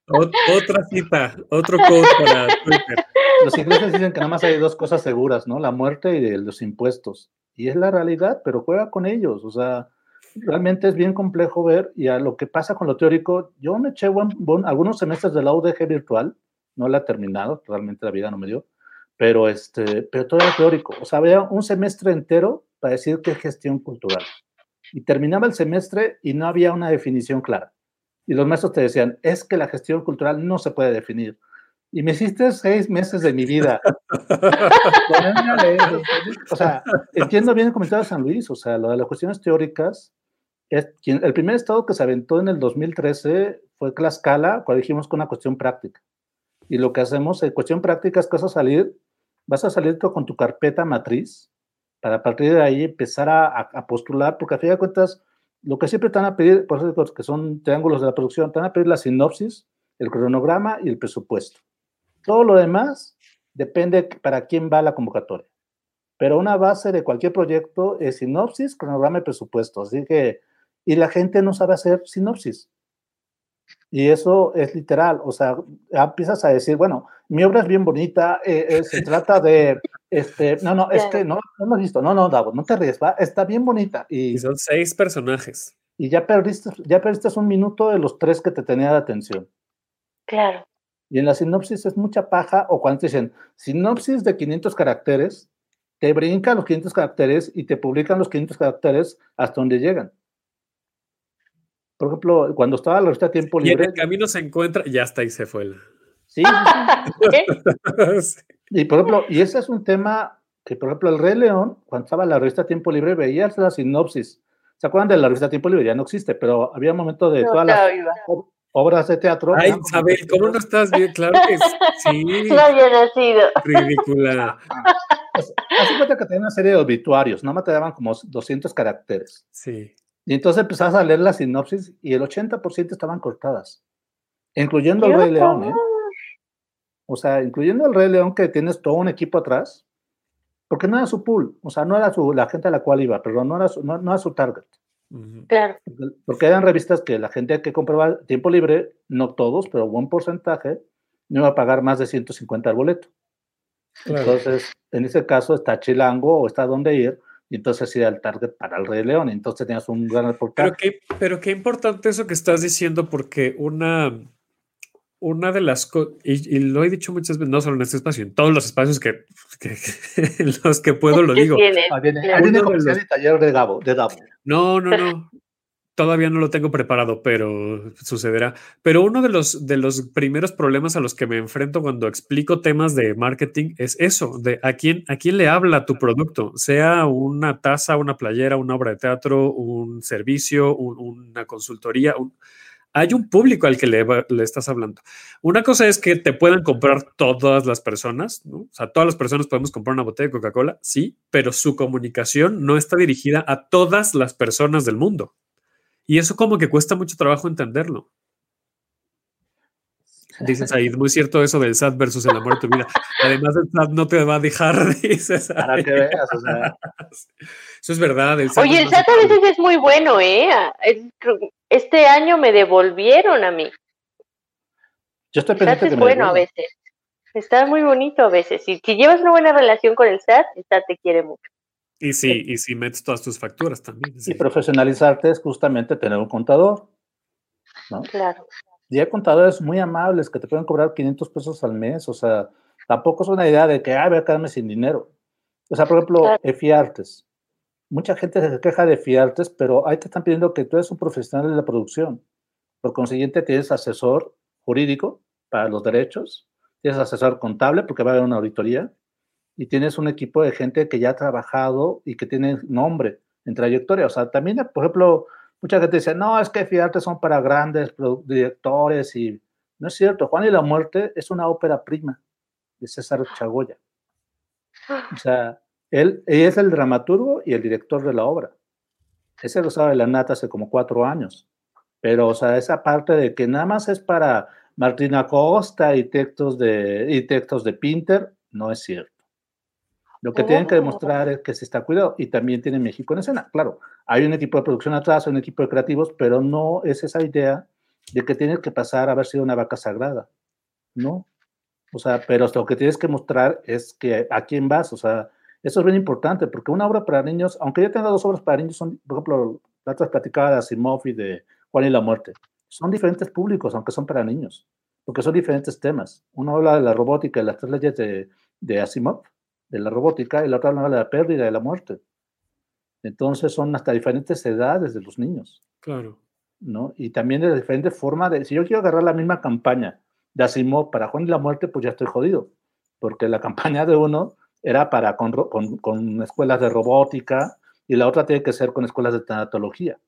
Otra cita, otro code para Twitter. Los ingleses dicen que nada más hay dos cosas seguras, ¿no? La muerte y los impuestos. Y es la realidad, pero juega con ellos. O sea, realmente es bien complejo ver y a lo que pasa con lo teórico, yo me eché algunos semestres de la UDG virtual, no la he terminado, realmente la vida no me dio, pero, este, pero todo era teórico. O sea, había un semestre entero para decir qué es gestión cultural. Y terminaba el semestre y no había una definición clara. Y los maestros te decían, es que la gestión cultural no se puede definir y me hiciste seis meses de mi vida. [LAUGHS] o sea, entiendo bien el comentario de San Luis, o sea, lo de las cuestiones teóricas, es, el primer estado que se aventó en el 2013 fue Tlaxcala, cuando dijimos con una cuestión práctica. Y lo que hacemos en cuestión práctica es que vas a salir, vas a salir con tu carpeta matriz, para a partir de ahí empezar a, postular, porque a fin de cuentas, lo que siempre te a pedir, por eso que son triángulos de la producción, te a pedir la sinopsis, el cronograma y el presupuesto. Todo lo demás depende para quién va la convocatoria. Pero una base de cualquier proyecto es sinopsis, cronograma y presupuesto. Así que, y la gente no sabe hacer sinopsis. Y eso es literal, o sea, empiezas a decir, bueno, mi obra es bien bonita, eh, eh, se trata de, este, no, no, es que no, no lo has visto, no, no, Davo, no te ríes, va, está bien bonita. Y, son seis personajes. Y ya perdiste, ya perdiste un minuto de los tres que te tenía de atención. Claro. Y en la sinopsis es mucha paja, o cuando te dicen sinopsis de 500 caracteres, te brincan los 500 caracteres y te publican los 500 caracteres hasta donde llegan. Por ejemplo, cuando estaba la revista Tiempo Y en Libre. el camino se encuentra, ya está ahí se fue. el- [LAUGHS] Sí. Y por ejemplo, y ese es un tema que, por ejemplo, el Rey León, cuando estaba la revista Tiempo Libre, veías la sinopsis. ¿Se acuerdan de la revista Tiempo Libre? Ya no existe, pero había un momento de No todas las obras de teatro. Ay, Isabel, ¿cómo no estás bien? Claro que sí. [LAUGHS] No había nacido. Ridícula. Pues, haz de cuenta que tenía una serie de obituarios, nada más te daban como 200 caracteres. Sí. Y entonces empezabas a leer la sinopsis y el 80% estaban cortadas, incluyendo el ¡Qué Rey León, ¿eh? O sea, incluyendo el Rey León que tienes todo un equipo atrás, porque no era su pool, o sea, no era su, la gente a la cual iba, perdón, no era su, no, no era su target. Claro. Porque- Porque eran revistas que la gente que compraba tiempo libre, no todos, pero buen porcentaje, no iba a pagar más de 150 al boleto. Claro. Entonces, en ese caso está Chilango o está donde ir, y entonces sí era el target para el Rey León, entonces tenías un gran reportaje. Pero qué, pero qué importante eso que estás diciendo, porque una, una de las cosas, y, y lo he dicho muchas veces, no solo en este espacio, en todos los espacios que, que- que- en [LAUGHS] los que puedo lo ¿Qué digo. viene, viene Uno de comercial los- y taller de Gabo, de Gabo. No, no, no. Todavía no lo tengo preparado, pero sucederá. Pero uno de los, de los primeros problemas a los que me enfrento cuando explico temas de marketing es eso, de a quién, a quién le habla tu producto, sea una taza, una playera, una obra de teatro, un servicio, un- una consultoría. un- hay un público al que le, le estás hablando. Una cosa es que te puedan comprar todas las personas, ¿no? O sea, todas las personas podemos comprar una botella de Coca-Cola, sí, pero su comunicación no está dirigida a todas las personas del mundo. Y eso como que cuesta mucho trabajo entenderlo. Dices ahí, muy cierto eso del SAT versus el amor de tu vida. Además, el SAT no te va a dejar, [LAUGHS] dices. Para que veas, o sea, [LAUGHS] Eso es verdad. el SAT Oye, es el SAT a veces es muy bueno, ¿eh? Es- Este año me devolvieron a mí. yo estoy El SAT pendiente es que me bueno a veces. Está muy bonito a veces. Y si llevas una buena relación con el SAT, el SAT te quiere mucho. Y sí, y si metes todas tus facturas también. sí. Y profesionalizarte es justamente tener un contador. ¿no? Claro. Y hay contadores muy amables que te pueden cobrar 500 pesos al mes. O sea, tampoco es una idea de que, ah, voy a quedarme sin dinero. O sea, por ejemplo, Claro. EFIARTES. Mucha gente se queja de EFIARTES, pero ahí te están pidiendo que tú eres un profesional de la producción. Por consiguiente, tienes asesor jurídico para los derechos, tienes asesor contable porque va a haber una auditoría y tienes un equipo de gente que ya ha trabajado y que tiene nombre en trayectoria. O sea, también, por ejemplo, mucha gente dice, no, es que FIARTES son para grandes directores y no es cierto. Juan y la muerte es una ópera prima de César Chagoya. O sea, él, él es el dramaturgo y el director de la obra. Ese lo sabe la nata hace como cuatro años. Pero, o sea, esa parte de que nada más es para Martina Costa y textos de, y textos de Pinter, no es cierto. Lo que tienen que demostrar es que se está cuidado y también tiene México en escena. Claro, hay un equipo de producción atrás, hay un equipo de creativos, pero no es esa idea de que tienes que pasar a haber sido una vaca sagrada. No. O sea, pero lo que tienes que mostrar es que a quién vas. O sea, eso es bien importante porque una obra para niños, aunque yo tenga dos obras para niños, son, por ejemplo, la otra platicaba de Asimov y de Juan y la Muerte. Son diferentes públicos, aunque son para niños, porque son diferentes temas. Uno habla de la robótica y las tres leyes de, de Asimov, de la robótica, y la otra habla de la pérdida y de la muerte. Entonces son hasta diferentes edades de los niños. Claro. ¿no? Y también de diferente forma de, si yo quiero agarrar la misma campaña de Asimov para Juan y la Muerte, pues ya estoy jodido, porque la [LAUGHS] campaña de uno era para con, con, con escuelas de robótica y la otra tiene que ser con escuelas de tanatología,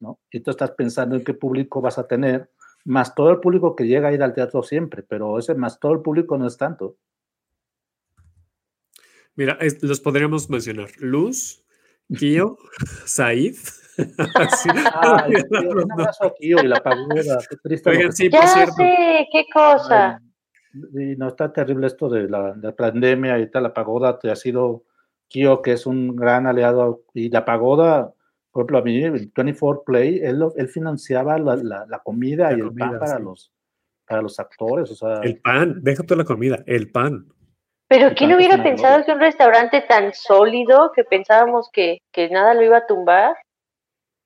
¿no? Y tú estás pensando en qué público vas a tener, más todo el público que llega a ir al teatro siempre, pero ese más todo el público no es tanto. Mira, es- los podríamos mencionar. Luz, Kio, [LAUGHS] Said. [LAUGHS] Sí, Ay, olvidar tío, los un abrazo a Kio y la pagoda, qué triste. lo Oigan, que sí, por Ya cierto. sé, qué cosa. Y no está terrible esto de la, de la pandemia y tal. La pagoda te ha sido Kio, que es un gran aliado. Y la pagoda, por ejemplo, a mí, el 24 Play, él, lo- él financiaba la, la- la comida La y el pan para, sí. los, para los actores. O sea, El pan, deja toda la comida, el pan. Pero ¿quién hubiera pensado que un restaurante tan sólido que pensábamos que, que nada lo iba a tumbar?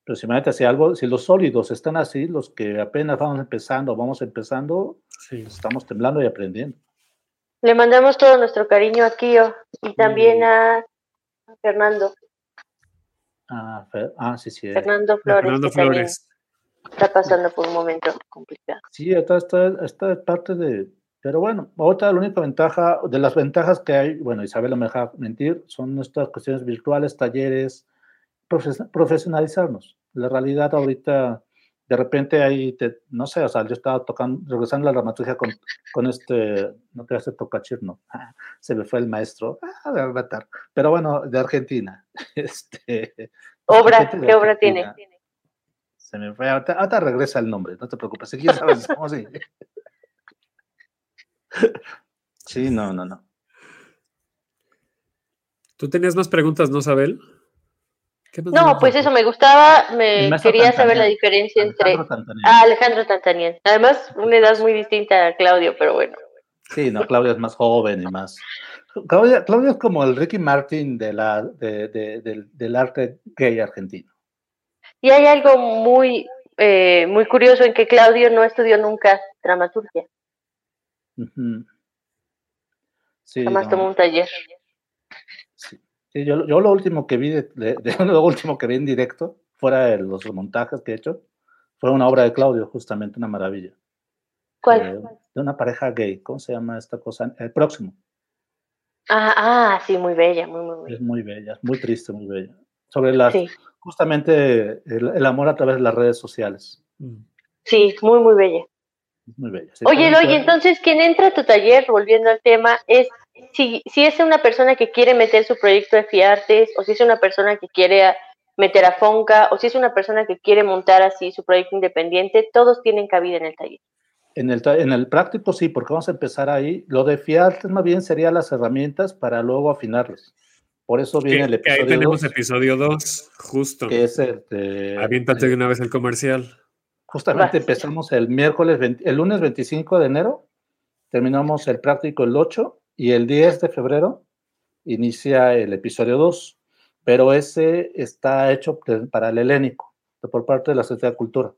Pero si, imagínate, si, algo, si los sólidos están así, los que apenas vamos empezando, vamos empezando, Sí. estamos temblando y aprendiendo. Le mandamos todo nuestro cariño a Kio y también a Fernando, Ah, Fer- ah, sí, sí. Fernando Flores, Fernando Flores. está pasando por un momento complicado. Sí, esta, esta, esta es parte de... Pero bueno, otra, la única ventaja, de las ventajas que hay, bueno, Isabel no me deja mentir, son estas cuestiones virtuales, talleres, profes- profesionalizarnos. La realidad ahorita, de repente ahí, te, no sé, o sea, yo estaba tocando, regresando a la dramaturgia con, con este, no te hace tocachir, no, [LAUGHS] se me fue el maestro, ah, de matar, pero bueno, de Argentina. [LAUGHS] Este, Obra, de ¿qué obra tiene? Argentina. Se me fue, ahorita, ahorita regresa el nombre, no te preocupes, si quieres [LAUGHS] sabes cómo sí. Sí, no, no, no. Tú tenías más preguntas, ¿no, Sabel? ¿Qué más No, pues eso me gustaba, me quería saber la diferencia entre Alejandro Tantaniel. ah, Alejandro. Además, una edad muy distinta a Claudio, pero bueno. Sí, no, Claudia es más joven y más. Claudia es como el Ricky Martin de la, de- de- del, del arte gay argentino. Y hay algo muy, eh, muy curioso en que Claudio no estudió nunca dramaturgia, Sí, jamás no, tomó un taller. sí. Sí, yo, yo lo último que vi, de, de- de- [LAUGHS] lo último que vi en directo, fuera de los montajes que he hecho, fue una obra de Claudio, justamente una maravilla. ¿Cuál? Eh, de una pareja gay. ¿Cómo se llama esta cosa? El próximo. Ah, ah, sí, muy bella, muy, muy bella. Es muy bella, muy triste, muy bella. Sobre las, Sí, justamente el, el amor a través de las redes sociales. Mm. sí, muy, muy bella. Es muy bella. sí. Oye, También oye, entonces quien entra a tu taller, volviendo al tema, es si, si es una persona que quiere meter su proyecto de Fiartes, o si es una persona que quiere a- meter a Fonca, o si es una persona que quiere montar así su proyecto independiente, todos tienen cabida en el taller. En el, en el práctico sí, porque vamos a empezar ahí. Lo de fiar más bien serían las herramientas para luego afinarlas. Por eso viene Que- el que ahí episodio tenemos 2, episodio 2, justo. que es el de- Aviéntate de una vez el comercial. Justamente Vas. empezamos el miércoles, 20 el lunes 25 de enero, terminamos el práctico el 8 y el 10 de febrero inicia el episodio 2, pero ese está hecho para el helénico, por parte de la Secretaría de Cultura.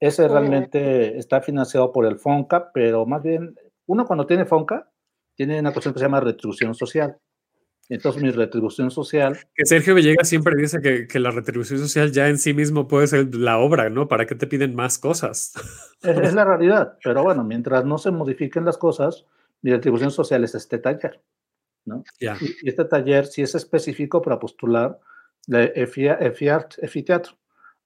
Ese realmente está financiado por el FONCA, pero más bien, uno cuando tiene FONCA, tiene una cuestión que se llama retribución social. Entonces, mi retribución social Que Sergio Villegas siempre dice que, que la retribución social ya en sí mismo puede ser la obra, ¿no? ¿Para qué te piden más cosas? Es, es la realidad, pero bueno, mientras no se modifiquen las cosas, mi retribución social es este taller, ¿no? Ya. Y, y este taller sí es específico para postular de EFI- EFIART, EFITEATRO.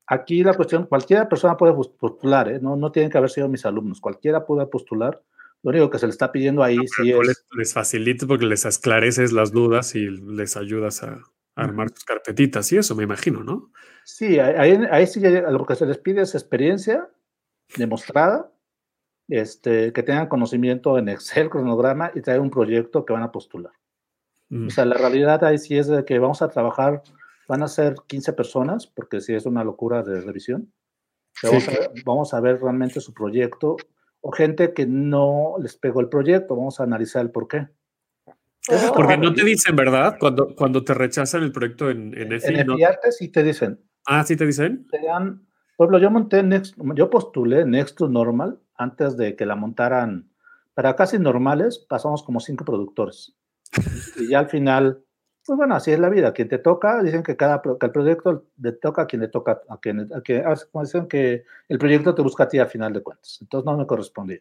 Aquí la cuestión, cualquier persona puede pos- postular, ¿eh? no, no tienen que haber sido mis alumnos, cualquiera puede postular. Lo único que se le está pidiendo ahí sí Pero tú es... les, les facilitas porque les esclareces las dudas y les ayudas a, armar sus carpetitas y eso, me imagino, ¿no? Sí, ahí, ahí- sí lo que se les pide es experiencia demostrada, este, que tengan conocimiento en Excel, cronograma y traer un proyecto que van a postular. Mm. O sea, la realidad ahí sí es de que vamos a trabajar, van a ser 15 personas, porque sí es una locura de revisión. Pero Vamos, a, vamos a ver realmente su proyecto o gente que no les pegó el proyecto, vamos a analizar el por qué. Porque no te dicen, ¿verdad? Cuando, cuando te rechazan el proyecto en, en EFI, En no- Efiarte sí te dicen, Ah, sí te dicen. te dan, por ejemplo, yo monté Next, yo postulé Next to Normal antes de que la montaran, para casi normales pasamos como cinco productores. [LAUGHS] Y ya al final, pues bueno, así es la vida. Quien te toca, dicen que cada que el proyecto le toca a quien le toca, a quien, a quien- ah, como dicen que el proyecto te busca a ti al final de cuentas. Entonces no me correspondía.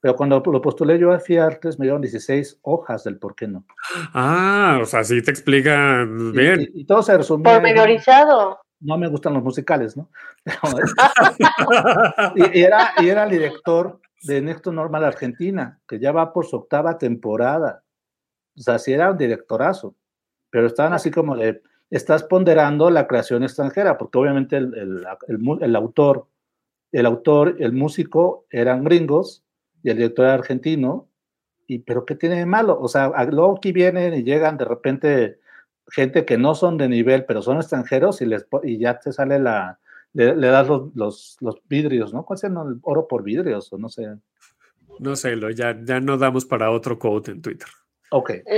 Pero cuando lo postulé yo a FIARTES me dieron 16 hojas del por qué no. Ah, o sea, sí te explican Y- bien. Y, y todo se resumía. en, Pormenorizado. No me gustan los musicales, ¿no? [LAUGHS] [LAUGHS] Y, y era, y era el director de Next to Normal Argentina, que ya va por su octava temporada. O sea, sí era un directorazo, pero estaban así como de, estás ponderando la creación extranjera, porque obviamente el, el, el autor, el autor, el músico eran gringos y el director era argentino, y pero ¿qué tiene de malo? O sea, luego aquí vienen y llegan de repente gente que no son de nivel, pero son extranjeros y, les, y ya te sale la, le, das los, los, vidrios, ¿no? ¿Cuál es el oro por vidrios? O no sé. No sé, ya, ya no damos para otro quote en Twitter.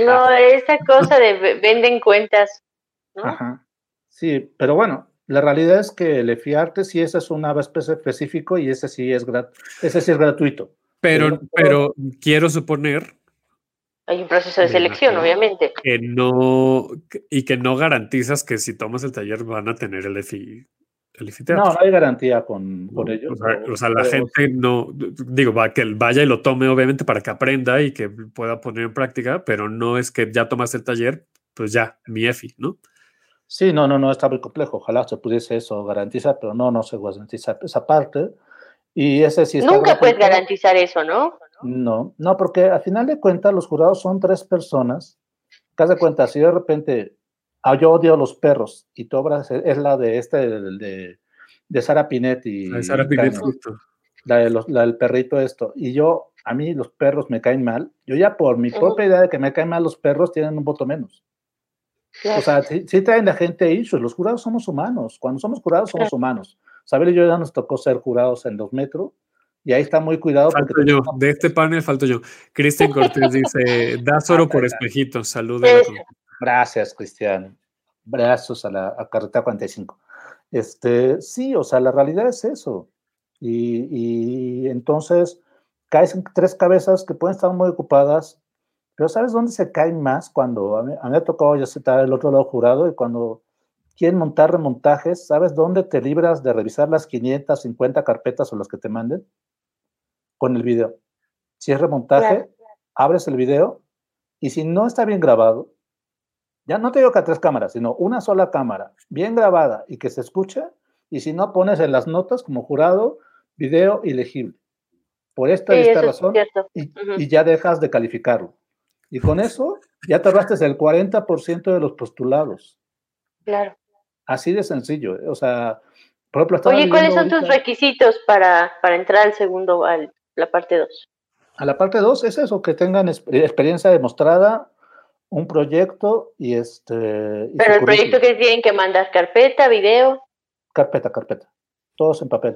No, esa cosa de ve- [LAUGHS] venden cuentas, ¿no? Ajá. Sí, pero bueno, La realidad es que el EFIARTE sí ese es un especie específico y ese sí es, ese sí es gratuito. Pero, pero quiero suponer hay un proceso de selección, obviamente. Que no, y que no garantizas que si tomas el taller van a tener el EFI. El no, no hay garantía con, con ellos. O sea, la gente no, digo, va, que vaya y lo tome obviamente para que aprenda y que pueda poner en práctica, pero no es que ya tomas el taller, pues ya, mi EFI, ¿no? Sí, no, no, no, está muy complejo. Ojalá se pudiese eso garantizar, pero no, no se garantiza esa parte. Y ese sí Nunca puedes garantizar eso, ¿no? No, no, porque al final de cuentas los jurados son tres personas. Cada cuenta, si de repente ah, yo odio a los perros y tu obra es la de este, de, de Sara Pinetti. La de Sara Pinetti, la, de los, la del perrito esto. Y yo, a mí los perros me caen mal. Yo ya por mi propia idea de que me caen mal los perros tienen un voto menos. O sea, si, traen la gente issues. Los jurados somos humanos. Cuando somos jurados somos humanos. Sabel y yo ya nos tocó ser jurados en dos metros y ahí está muy cuidado. Falto yo, de este panel falto yo. Cristian Cortés dice, das oro por espejitos, saludos. Gracias, Cristian. Brazos a la a carretera 45. Este, sí, o sea, la realidad es eso. Y, y entonces caes en tres cabezas que pueden estar muy ocupadas, pero ¿sabes dónde se caen más? Cuando a mí, a mí me ha tocado ya estar el otro lado jurado y cuando quieren montar remontajes, ¿sabes dónde te libras de revisar las 550 carpetas o las que te manden? con el video. Si es remontaje, abres el video y si no está bien grabado, ya no te digo que a tres cámaras, sino una sola cámara, bien grabada y que se escucha, y si no pones en las notas como jurado, video ilegible. Por esta, esta razón, y, ya dejas de calificarlo. Y con eso ya te ahorraste el 40% de los postulados. Claro. Así de sencillo. O sea, por ejemplo, Oye, ¿cuáles son tus requisitos para, para entrar al segundo, al, la parte 2. A la parte 2 es eso, que tengan experiencia demostrada, un proyecto y este... Pero el proyecto que tienen que mandar carpeta, video. Carpeta, carpeta. Todos en papel.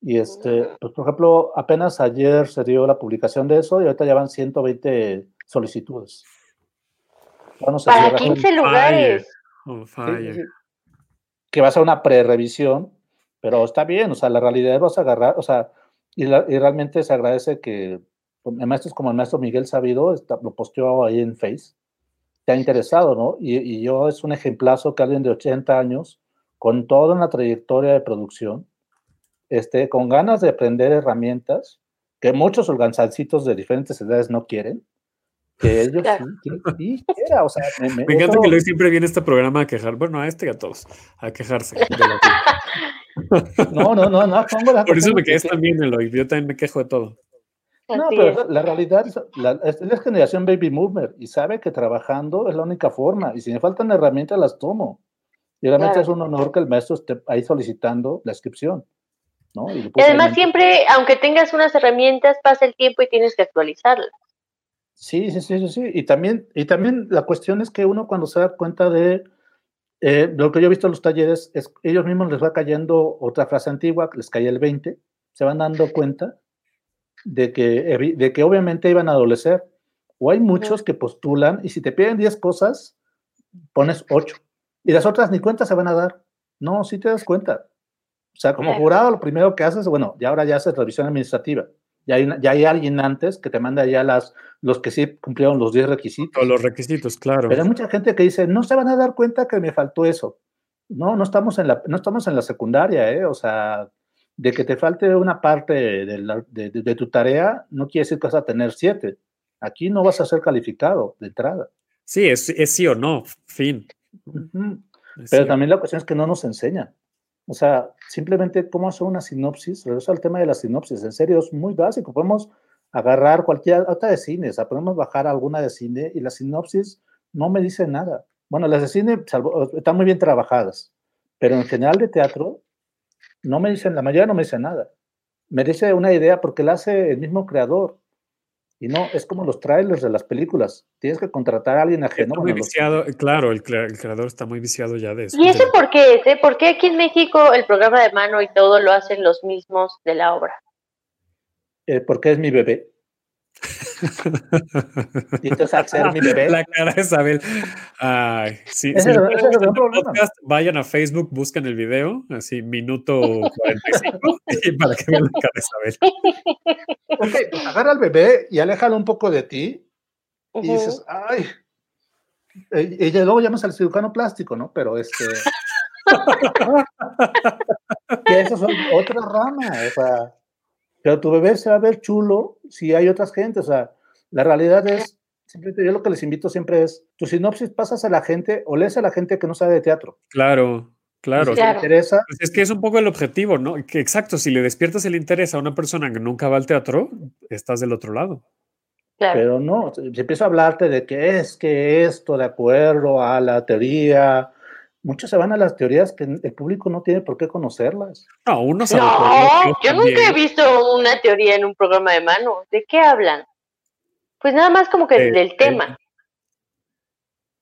Y este, pues por ejemplo, apenas ayer se dio la publicación de eso y ahorita ya van 120 solicitudes. Para 15 lugares. que va a ser una pre-revisión, pero está bien, o sea, la realidad vas a agarrar, o sea, y, realmente se agradece que maestros como el maestro Miguel Sabido lo posteó ahí en Face. Te ha interesado, ¿no? Y, yo es un ejemplazo que alguien de 80 años, con toda una trayectoria de producción, este, con ganas de aprender herramientas que muchos organzancitos de diferentes edades no quieren, que [LAUGHS] ellos sí, o sea, me, encanta que Luis siempre viene a este programa a quejar, bueno, a este y a todos, a quejarse. [LAUGHS] no, no, no, no, [LAUGHS] Por eso me quedé también en lo yo también me quejo de todo. No, pero la realidad es, la, es la generación baby mover y sabe que trabajando es la única forma y si me faltan herramientas las tomo. Y realmente es un honor que el maestro esté ahí solicitando la inscripción. ¿no? Y, además siempre, aunque tengas unas herramientas, pasa el tiempo y tienes que actualizarlas. Sí, sí, sí, sí, Y también, y también la cuestión es que uno cuando se da cuenta de eh, lo que yo he visto en los talleres es ellos mismos les va cayendo otra frase antigua, les cae el 20, se van dando cuenta de que, de que obviamente iban a adolecer. O hay muchos que postulan y si te piden 10 cosas, pones 8. Y las otras ni cuenta se van a dar. No, sí te das cuenta. O sea, como jurado, lo primero que haces, bueno, ya ahora ya haces revisión administrativa ya hay, ya hay alguien antes que te manda ya las, los que sí cumplieron los 10 requisitos. O los requisitos, claro. Pero hay mucha gente que dice, no se van a dar cuenta que me faltó eso. No, no estamos en la, no estamos en la secundaria, ¿eh? O sea, de que te falte una parte de, de, de, tu tarea, no quiere decir que vas a tener siete. Aquí no vas a ser calificado de entrada. Sí, es, es sí o no, fin. Pero también la cuestión es que no nos enseñan. O sea, simplemente cómo hacer una sinopsis, regreso al tema de la sinopsis, en serio es muy básico, podemos agarrar cualquier otra de cine, o sea, podemos bajar alguna de cine y la sinopsis no me dice nada. Bueno, las de cine están muy bien trabajadas, pero en general de teatro no me dicen, la mayoría no me dice nada. Me dice una idea porque la hace el mismo creador. Y no, es como los trailers de las películas. Tienes que contratar a alguien ajeno. muy viciado, claro, el, creador está muy viciado ya de eso. ¿Y eso por qué es? Eh? ¿Por qué aquí en México el programa de mano y todo lo hacen los mismos de la obra? Eh, porque es mi bebé. Y entonces al ser mi bebé. La cara de Isabel. Ay, sí, Ese si es- podcast, vayan a Facebook, buscan el video, así minuto 45, y para que vean la cara de Isabel. Ok, pues agarra al bebé y aléjalo un poco de ti y dices, ay. eh, Y, y luego llamas al cirujano plástico, ¿no? Pero este. [LAUGHS] [LAUGHS] que esa es otra rama, o sea. Pero tu bebé se va a ver chulo si hay otras gente, o sea, la realidad es, simplemente yo lo que les invito siempre es, tu sinopsis pasas a la gente o lees a la gente que no sabe de teatro. Claro, claro. Si Claro. te interesa, Pues es que es un poco el objetivo, ¿no? Que exacto, si le despiertas el interés a una persona que nunca va al teatro, estás del otro lado. Claro. Pero no, si empiezo a hablarte de que es que esto de acuerdo a la teoría, muchos se van a las teorías que el público no tiene por qué conocerlas. No, uno sabe. No, yo nunca he visto una teoría en un programa de mano. ¿De qué hablan? Pues nada más como que Eh, del eh. tema.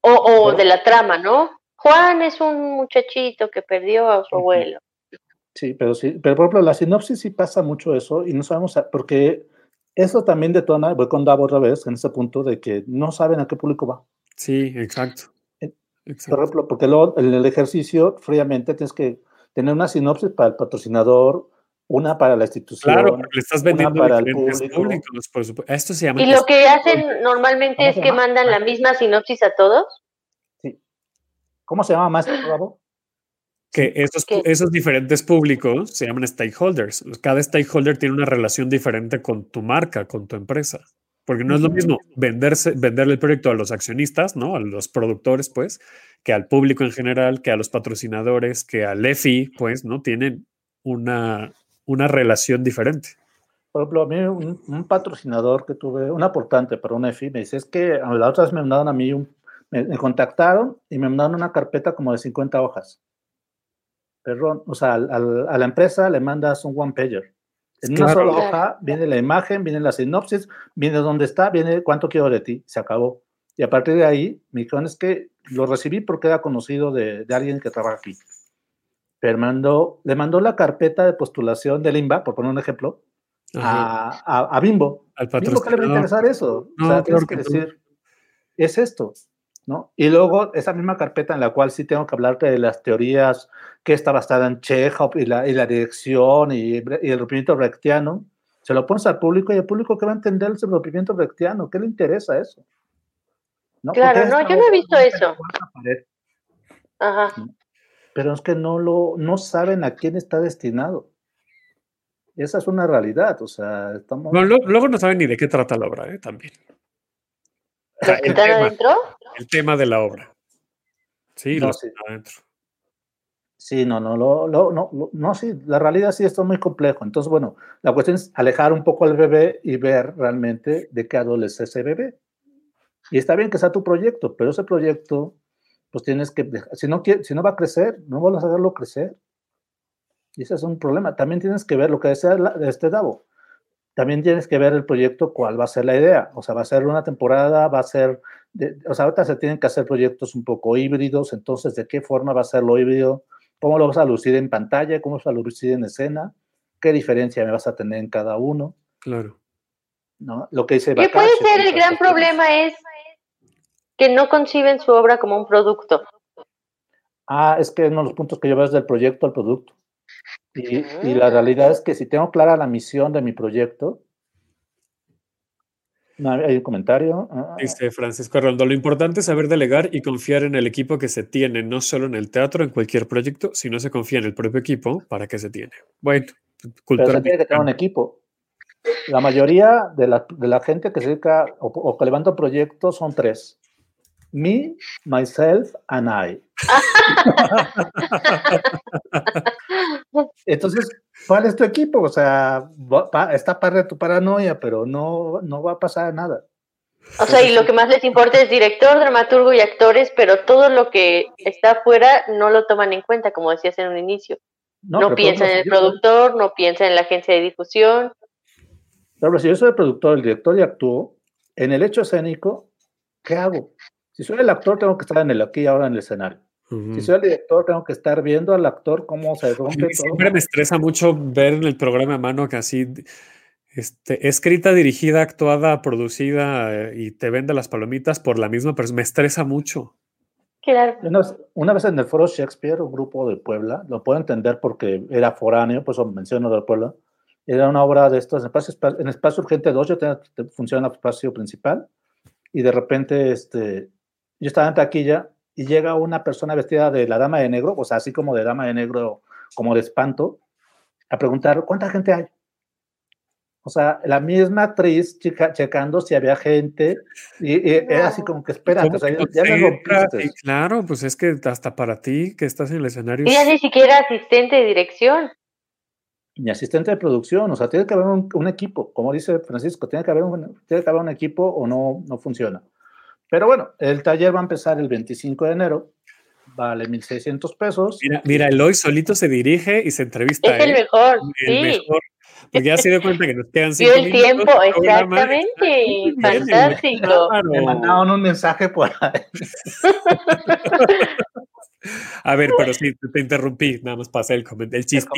O, o de la trama, ¿no? Juan es un muchachito que perdió a su abuelo. Sí, pero sí, pero por ejemplo, la sinopsis sí pasa mucho eso y no sabemos, a- porque eso también detona, voy con Davo otra vez en ese punto de que no saben a qué público va. Sí, exacto. Por ejemplo, porque luego en el ejercicio, fríamente, tienes que tener una sinopsis para el patrocinador, una para la institución. Claro, porque le estás vendiendo a para el público. públicos, por supuesto. Esto se llama Y lo que hacen normalmente ¿Cómo es que mandan la misma sinopsis a todos. ¿Cómo se llama, maestro Davo? que esos, ¿Qué? esos diferentes públicos se llaman stakeholders. Cada stakeholder tiene una relación diferente con tu marca, con tu empresa. Porque no es lo mismo venderse, venderle el proyecto a los accionistas, ¿no? A los productores, pues, que al público en general, que a los patrocinadores, que al EFI, pues, ¿no? Tienen una, una relación diferente. Por ejemplo, a mí un, un patrocinador que tuve, un aportante para una EFI, me dice, es que a la otra vez me mandaron a mí, un, me, me contactaron y me mandaron una carpeta como de 50 hojas. Perdón, o sea, al- al- a la empresa le mandas un one En una sola hoja viene la imagen, viene la sinopsis, viene dónde está, viene cuánto quiero de ti, se acabó. Y a partir de ahí, me dijeron, es que lo recibí porque era conocido de, de alguien que trabaja aquí. Pero mandó, le mandó la carpeta de postulación del INBA, por poner un ejemplo, a, a, a Bimbo. Al Bimbo, ¿qué le va a interesar eso? No, o sea, claro tienes que que no. decir, es esto, ¿no? Y luego esa misma carpeta en la cual sí tengo que hablarte de las teorías que está basada en Chekhov y la, y la dirección y, y el rompimiento brechtiano, se lo pones al público y el público que va a entender el rompimiento brechtiano, ¿qué le interesa eso? ¿No? Claro, no, yo no he visto eso. Ajá. Pero es que no lo, no saben a quién está destinado. Esa es una realidad, o sea, estamos... Luego no saben ni de qué trata la obra, ¿eh? También. O sea, ¿Los que el, están adentro? El tema de la obra. Sí, No, los sí. adentro. Sí, no, no, lo, lo- no, lo- no, sí, la realidad sí está muy complejo. Entonces, bueno, la cuestión es alejar un poco al bebé y ver realmente de qué adolece ese bebé. Y está bien que sea tu proyecto, pero ese proyecto, pues tienes que, si no, si no va a crecer, no vas a hacerlo crecer. Y ese es un problema. También tienes que ver lo que la- este Davo. También tienes que ver el proyecto, cuál va a ser la idea. O sea, va a ser una temporada, va a ser, de- o sea, ahorita se tienen que hacer proyectos un poco híbridos, entonces, ¿de qué forma va a ser lo híbrido? ¿Cómo lo vas a lucir en pantalla? ¿Cómo vas a lucir en escena? ¿Qué diferencia me vas a tener en cada uno? Claro. ¿No? Lo que dice ¿Qué puede ser el gran problema es que no conciben su obra como un producto. Ah, es que uno de los puntos que yo veo es del proyecto al producto. Y, y la realidad es que si tengo clara la misión de mi proyecto, no, hay un comentario. Ah, Dice Francisco Arrondo, lo importante es saber delegar y confiar en el equipo que se tiene, no solo en el teatro, en cualquier proyecto, sino se confía en el propio equipo para que se tiene. Bueno, pero cultura se tiene que tener un equipo. La mayoría de la, de la gente que se dedica o, o que levanta proyectos son tres. Me, myself, and I. [LAUGHS] Entonces, ¿cuál es tu equipo? O sea, va- está padre tu paranoia, pero no, no va a pasar nada. O sea, y lo que más les importa es director, dramaturgo y actores, pero todo lo que está afuera no lo toman en cuenta, como decías en un inicio. No, pero, por piensan en el yo- productor, no piensan en la agencia de difusión. Ejemplo, si yo soy el productor, el director y actúo, en el hecho escénico, ¿qué hago? Si soy el actor, tengo que estar en el aquí y ahora en el escenario. Ujú. Si soy el director, tengo que estar viendo al actor cómo se rompe todo. siempre me estresa mucho ver en el programa a mano que así este, escrita, dirigida, actuada, producida eh, y te vende las palomitas por la misma persona. Me estresa mucho. Claro. Una vez, una vez en el foro Shakespeare, un grupo de Puebla, lo puedo entender porque era foráneo, pues menciono de Puebla, era una obra de estos, en espacio, en espacio urgente 2, yo tenía, funciona el espacio principal, y de repente este, yo estaba en taquilla y llega una persona vestida de la dama de negro, o sea, así como de dama de negro, como de espanto, a preguntar, ¿cuánta gente hay? O sea, la misma actriz checando si había gente y, era así como que espera, o sea, ya, me rompiste. Claro, pues es que hasta para ti que estás en el escenario. Ella ni siquiera asistente de dirección. Ni asistente de producción, o sea, tiene que haber un, equipo, como dice Francisco, tiene que haber un, tiene que haber un equipo o no, no funciona. Pero bueno, el taller va a empezar el 25 de enero, vale 1.600 pesos. Mira, mira, Eloy solito se dirige y se entrevista. Es el mejor, el sí. Mejor porque ya se dio cuenta que nos quedan cinco Dio el tiempo, exactamente. Fantástico. Me mandaron un mensaje por ahí. A ver, pero sí, te interrumpí, nada más pasé el, el chiste.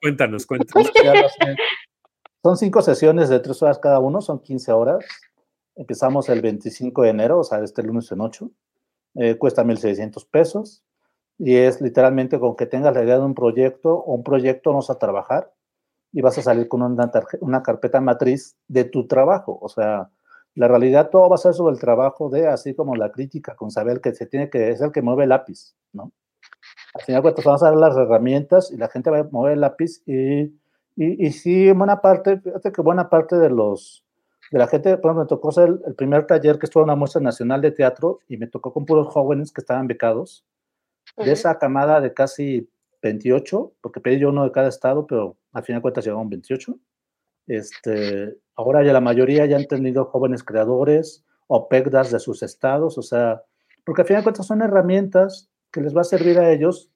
cuéntanos, cuéntanos. Son cinco sesiones de tres horas cada uno, son 15 horas. Empezamos el 25 de enero, o sea, este lunes en 8. Eh, cuesta 1.600 pesos y es literalmente con que tengas la idea de un proyecto o un proyecto no a trabajar y vas a salir con una, una carpeta matriz de tu trabajo. O sea, la realidad todo va a ser sobre el trabajo de, así como la crítica, con saber que se tiene que, es el que mueve el lápiz, ¿no? Al final cuentas, vamos a dar las herramientas y la gente va a mover el lápiz y, y, y sí, buena parte, fíjate que buena parte de los, de la gente, por ejemplo, me tocó ser el, primer taller que estuvo en una muestra nacional de teatro y me tocó con puros jóvenes que estaban becados. De esa camada de casi 28, porque pedí yo uno de cada estado, pero al final de cuentas llegaron 28. Este, ahora ya la mayoría ya han tenido jóvenes creadores o PECDAS de sus estados, o sea, porque al final de cuentas son herramientas que les va a servir a ellos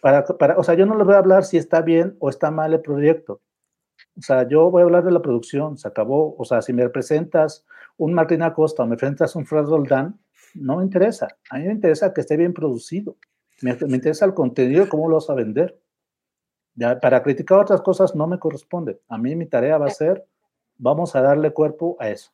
para, para, o sea, yo no les voy a hablar si está bien o está mal el proyecto. O sea, yo voy a hablar de la producción, se acabó. O sea, si me presentas un Martín Acosta o me presentas un Fred Roldán, no me interesa. A mí me interesa que esté bien producido. Me, interesa el contenido, cómo lo vas a vender. Ya, para criticar otras cosas no me corresponde. A mí mi tarea va a ser, vamos a darle cuerpo a eso.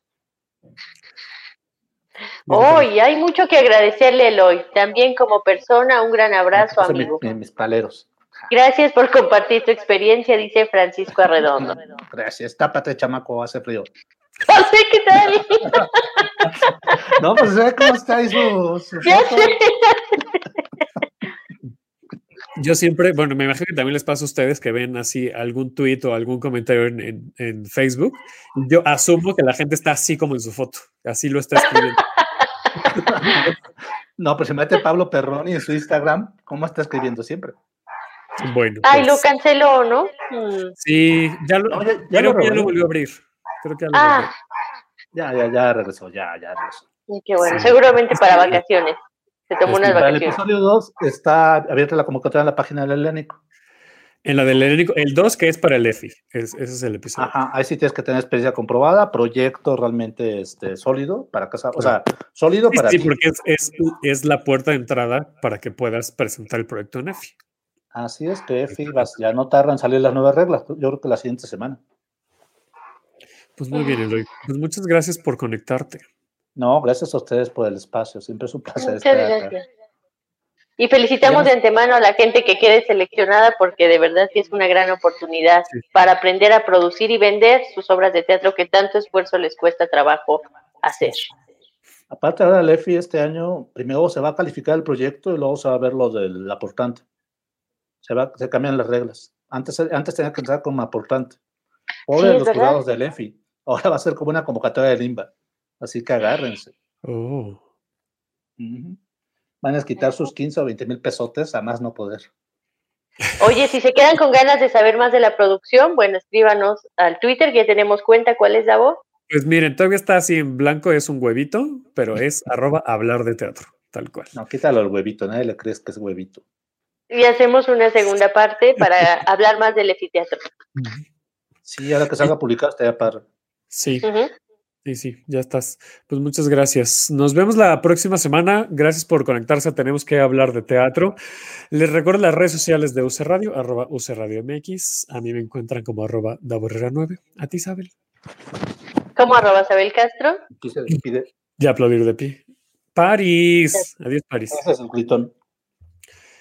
Hoy hay mucho que agradecerle, Eloy. También como persona, un gran abrazo, amigo. mis paleros. Gracias por compartir tu experiencia, dice Francisco Arredondo. [LAUGHS] Gracias. Tápate, chamaco, hace frío. [LAUGHS] ¿qué tal? [LAUGHS] no, pues ve cómo está su, su Yo siempre, bueno, me imagino que también les pasa a ustedes que ven así algún tuit o algún comentario en, en, Facebook. Yo asumo que la gente está así como en su foto, así lo está escribiendo. no, pues se mete Pablo Perroni en su Instagram, ¿cómo está escribiendo siempre? Bueno. Ay, lo pues canceló, ¿no? Sí, ya lo, ya, lo, volvió a abrir. Creo que ya lo ah. Ya, ya, ya regresó, ya, ya regresó. Qué bueno, seguramente para vacaciones. Se tomó unas vacaciones. el episodio 2 está abierta la convocatoria en la página del Helénico. En la del Helénico, el 2 que es para el EFI, ese es el episodio. Ajá, ahí sí tienes que tener experiencia comprobada, proyecto realmente este, sólido para casar, o sea, sólido para Sí, porque es, es, es, la puerta de entrada para que puedas presentar el proyecto en EFI. Así es, que EFI ya no tardan en salir las nuevas reglas, yo creo que la siguiente semana. Pues muy bien, Eloy. Pues muchas gracias por conectarte. No, gracias a ustedes por el espacio. Siempre es un placer muchas gracias. Y felicitamos de antemano a la gente que quede seleccionada porque de verdad que es una gran oportunidad para aprender a producir y vender sus obras de teatro que tanto esfuerzo les cuesta trabajo hacer. Aparte ahora el EFI este año, primero se va a calificar el proyecto y luego se va a ver lo del aportante se, va, se cambian las reglas. Antes, antes tenía que entrar como aportante. Pobre los jurados del EFI. Ahora va a ser como una convocatoria de limba. Así que agárrense. Oh. Van a quitar sus 15 o 20 mil pesotes a más no poder. Oye, si se quedan con ganas de saber más de la producción, bueno, escríbanos al Twitter, que ya tenemos cuenta. ¿Cuál es la voz? Pues miren, todavía está así en blanco, es un huevito, pero es arroba hablar de teatro, tal cual. No, quítalo el huevito, nadie le crees que es huevito y hacemos una segunda parte para [LAUGHS] hablar más del efiteatro. Sí, ahora que salga publicado estaría para. Sí. Sí, sí, ya estás. Pues muchas gracias. Nos vemos la próxima semana. Gracias por conectarse. Tenemos que hablar de teatro. Les recuerdo las redes sociales de UC Radio, arroba UC Radio MX. A mí me encuentran como arroba 9 A ti, Isabel. ¿Cómo arroba Sabel Castro? Aquí se despide. Ya aplaudir de pie. París. Adiós, París. El gritón.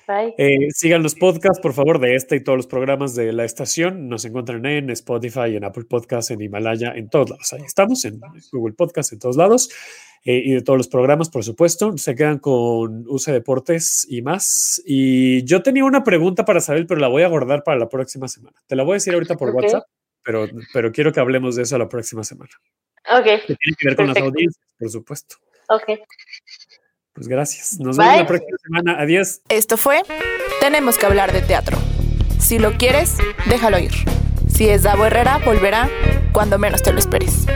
Bye. Eh, sigan los podcasts, por favor, de este y todos los programas de la estación. Nos encuentran en Spotify, en Apple Podcasts, en Himalaya, en todos lados. Ahí estamos, en Google Podcasts, en todos lados. Eh, y de todos los programas, por supuesto. Se quedan con UC Deportes y más. Y yo tenía una pregunta para saber, pero la voy a guardar para la próxima semana. Te la voy a decir ahorita por. WhatsApp, pero, pero quiero que hablemos de eso la próxima semana. Ok, Que tiene que ver con las audiencias, por supuesto. ok. Pues gracias. Nos vemos la próxima semana. Adiós. Esto fue Tenemos que hablar de teatro. Si lo quieres, déjalo ir. Si es Davo Herrera, volverá cuando menos te lo esperes.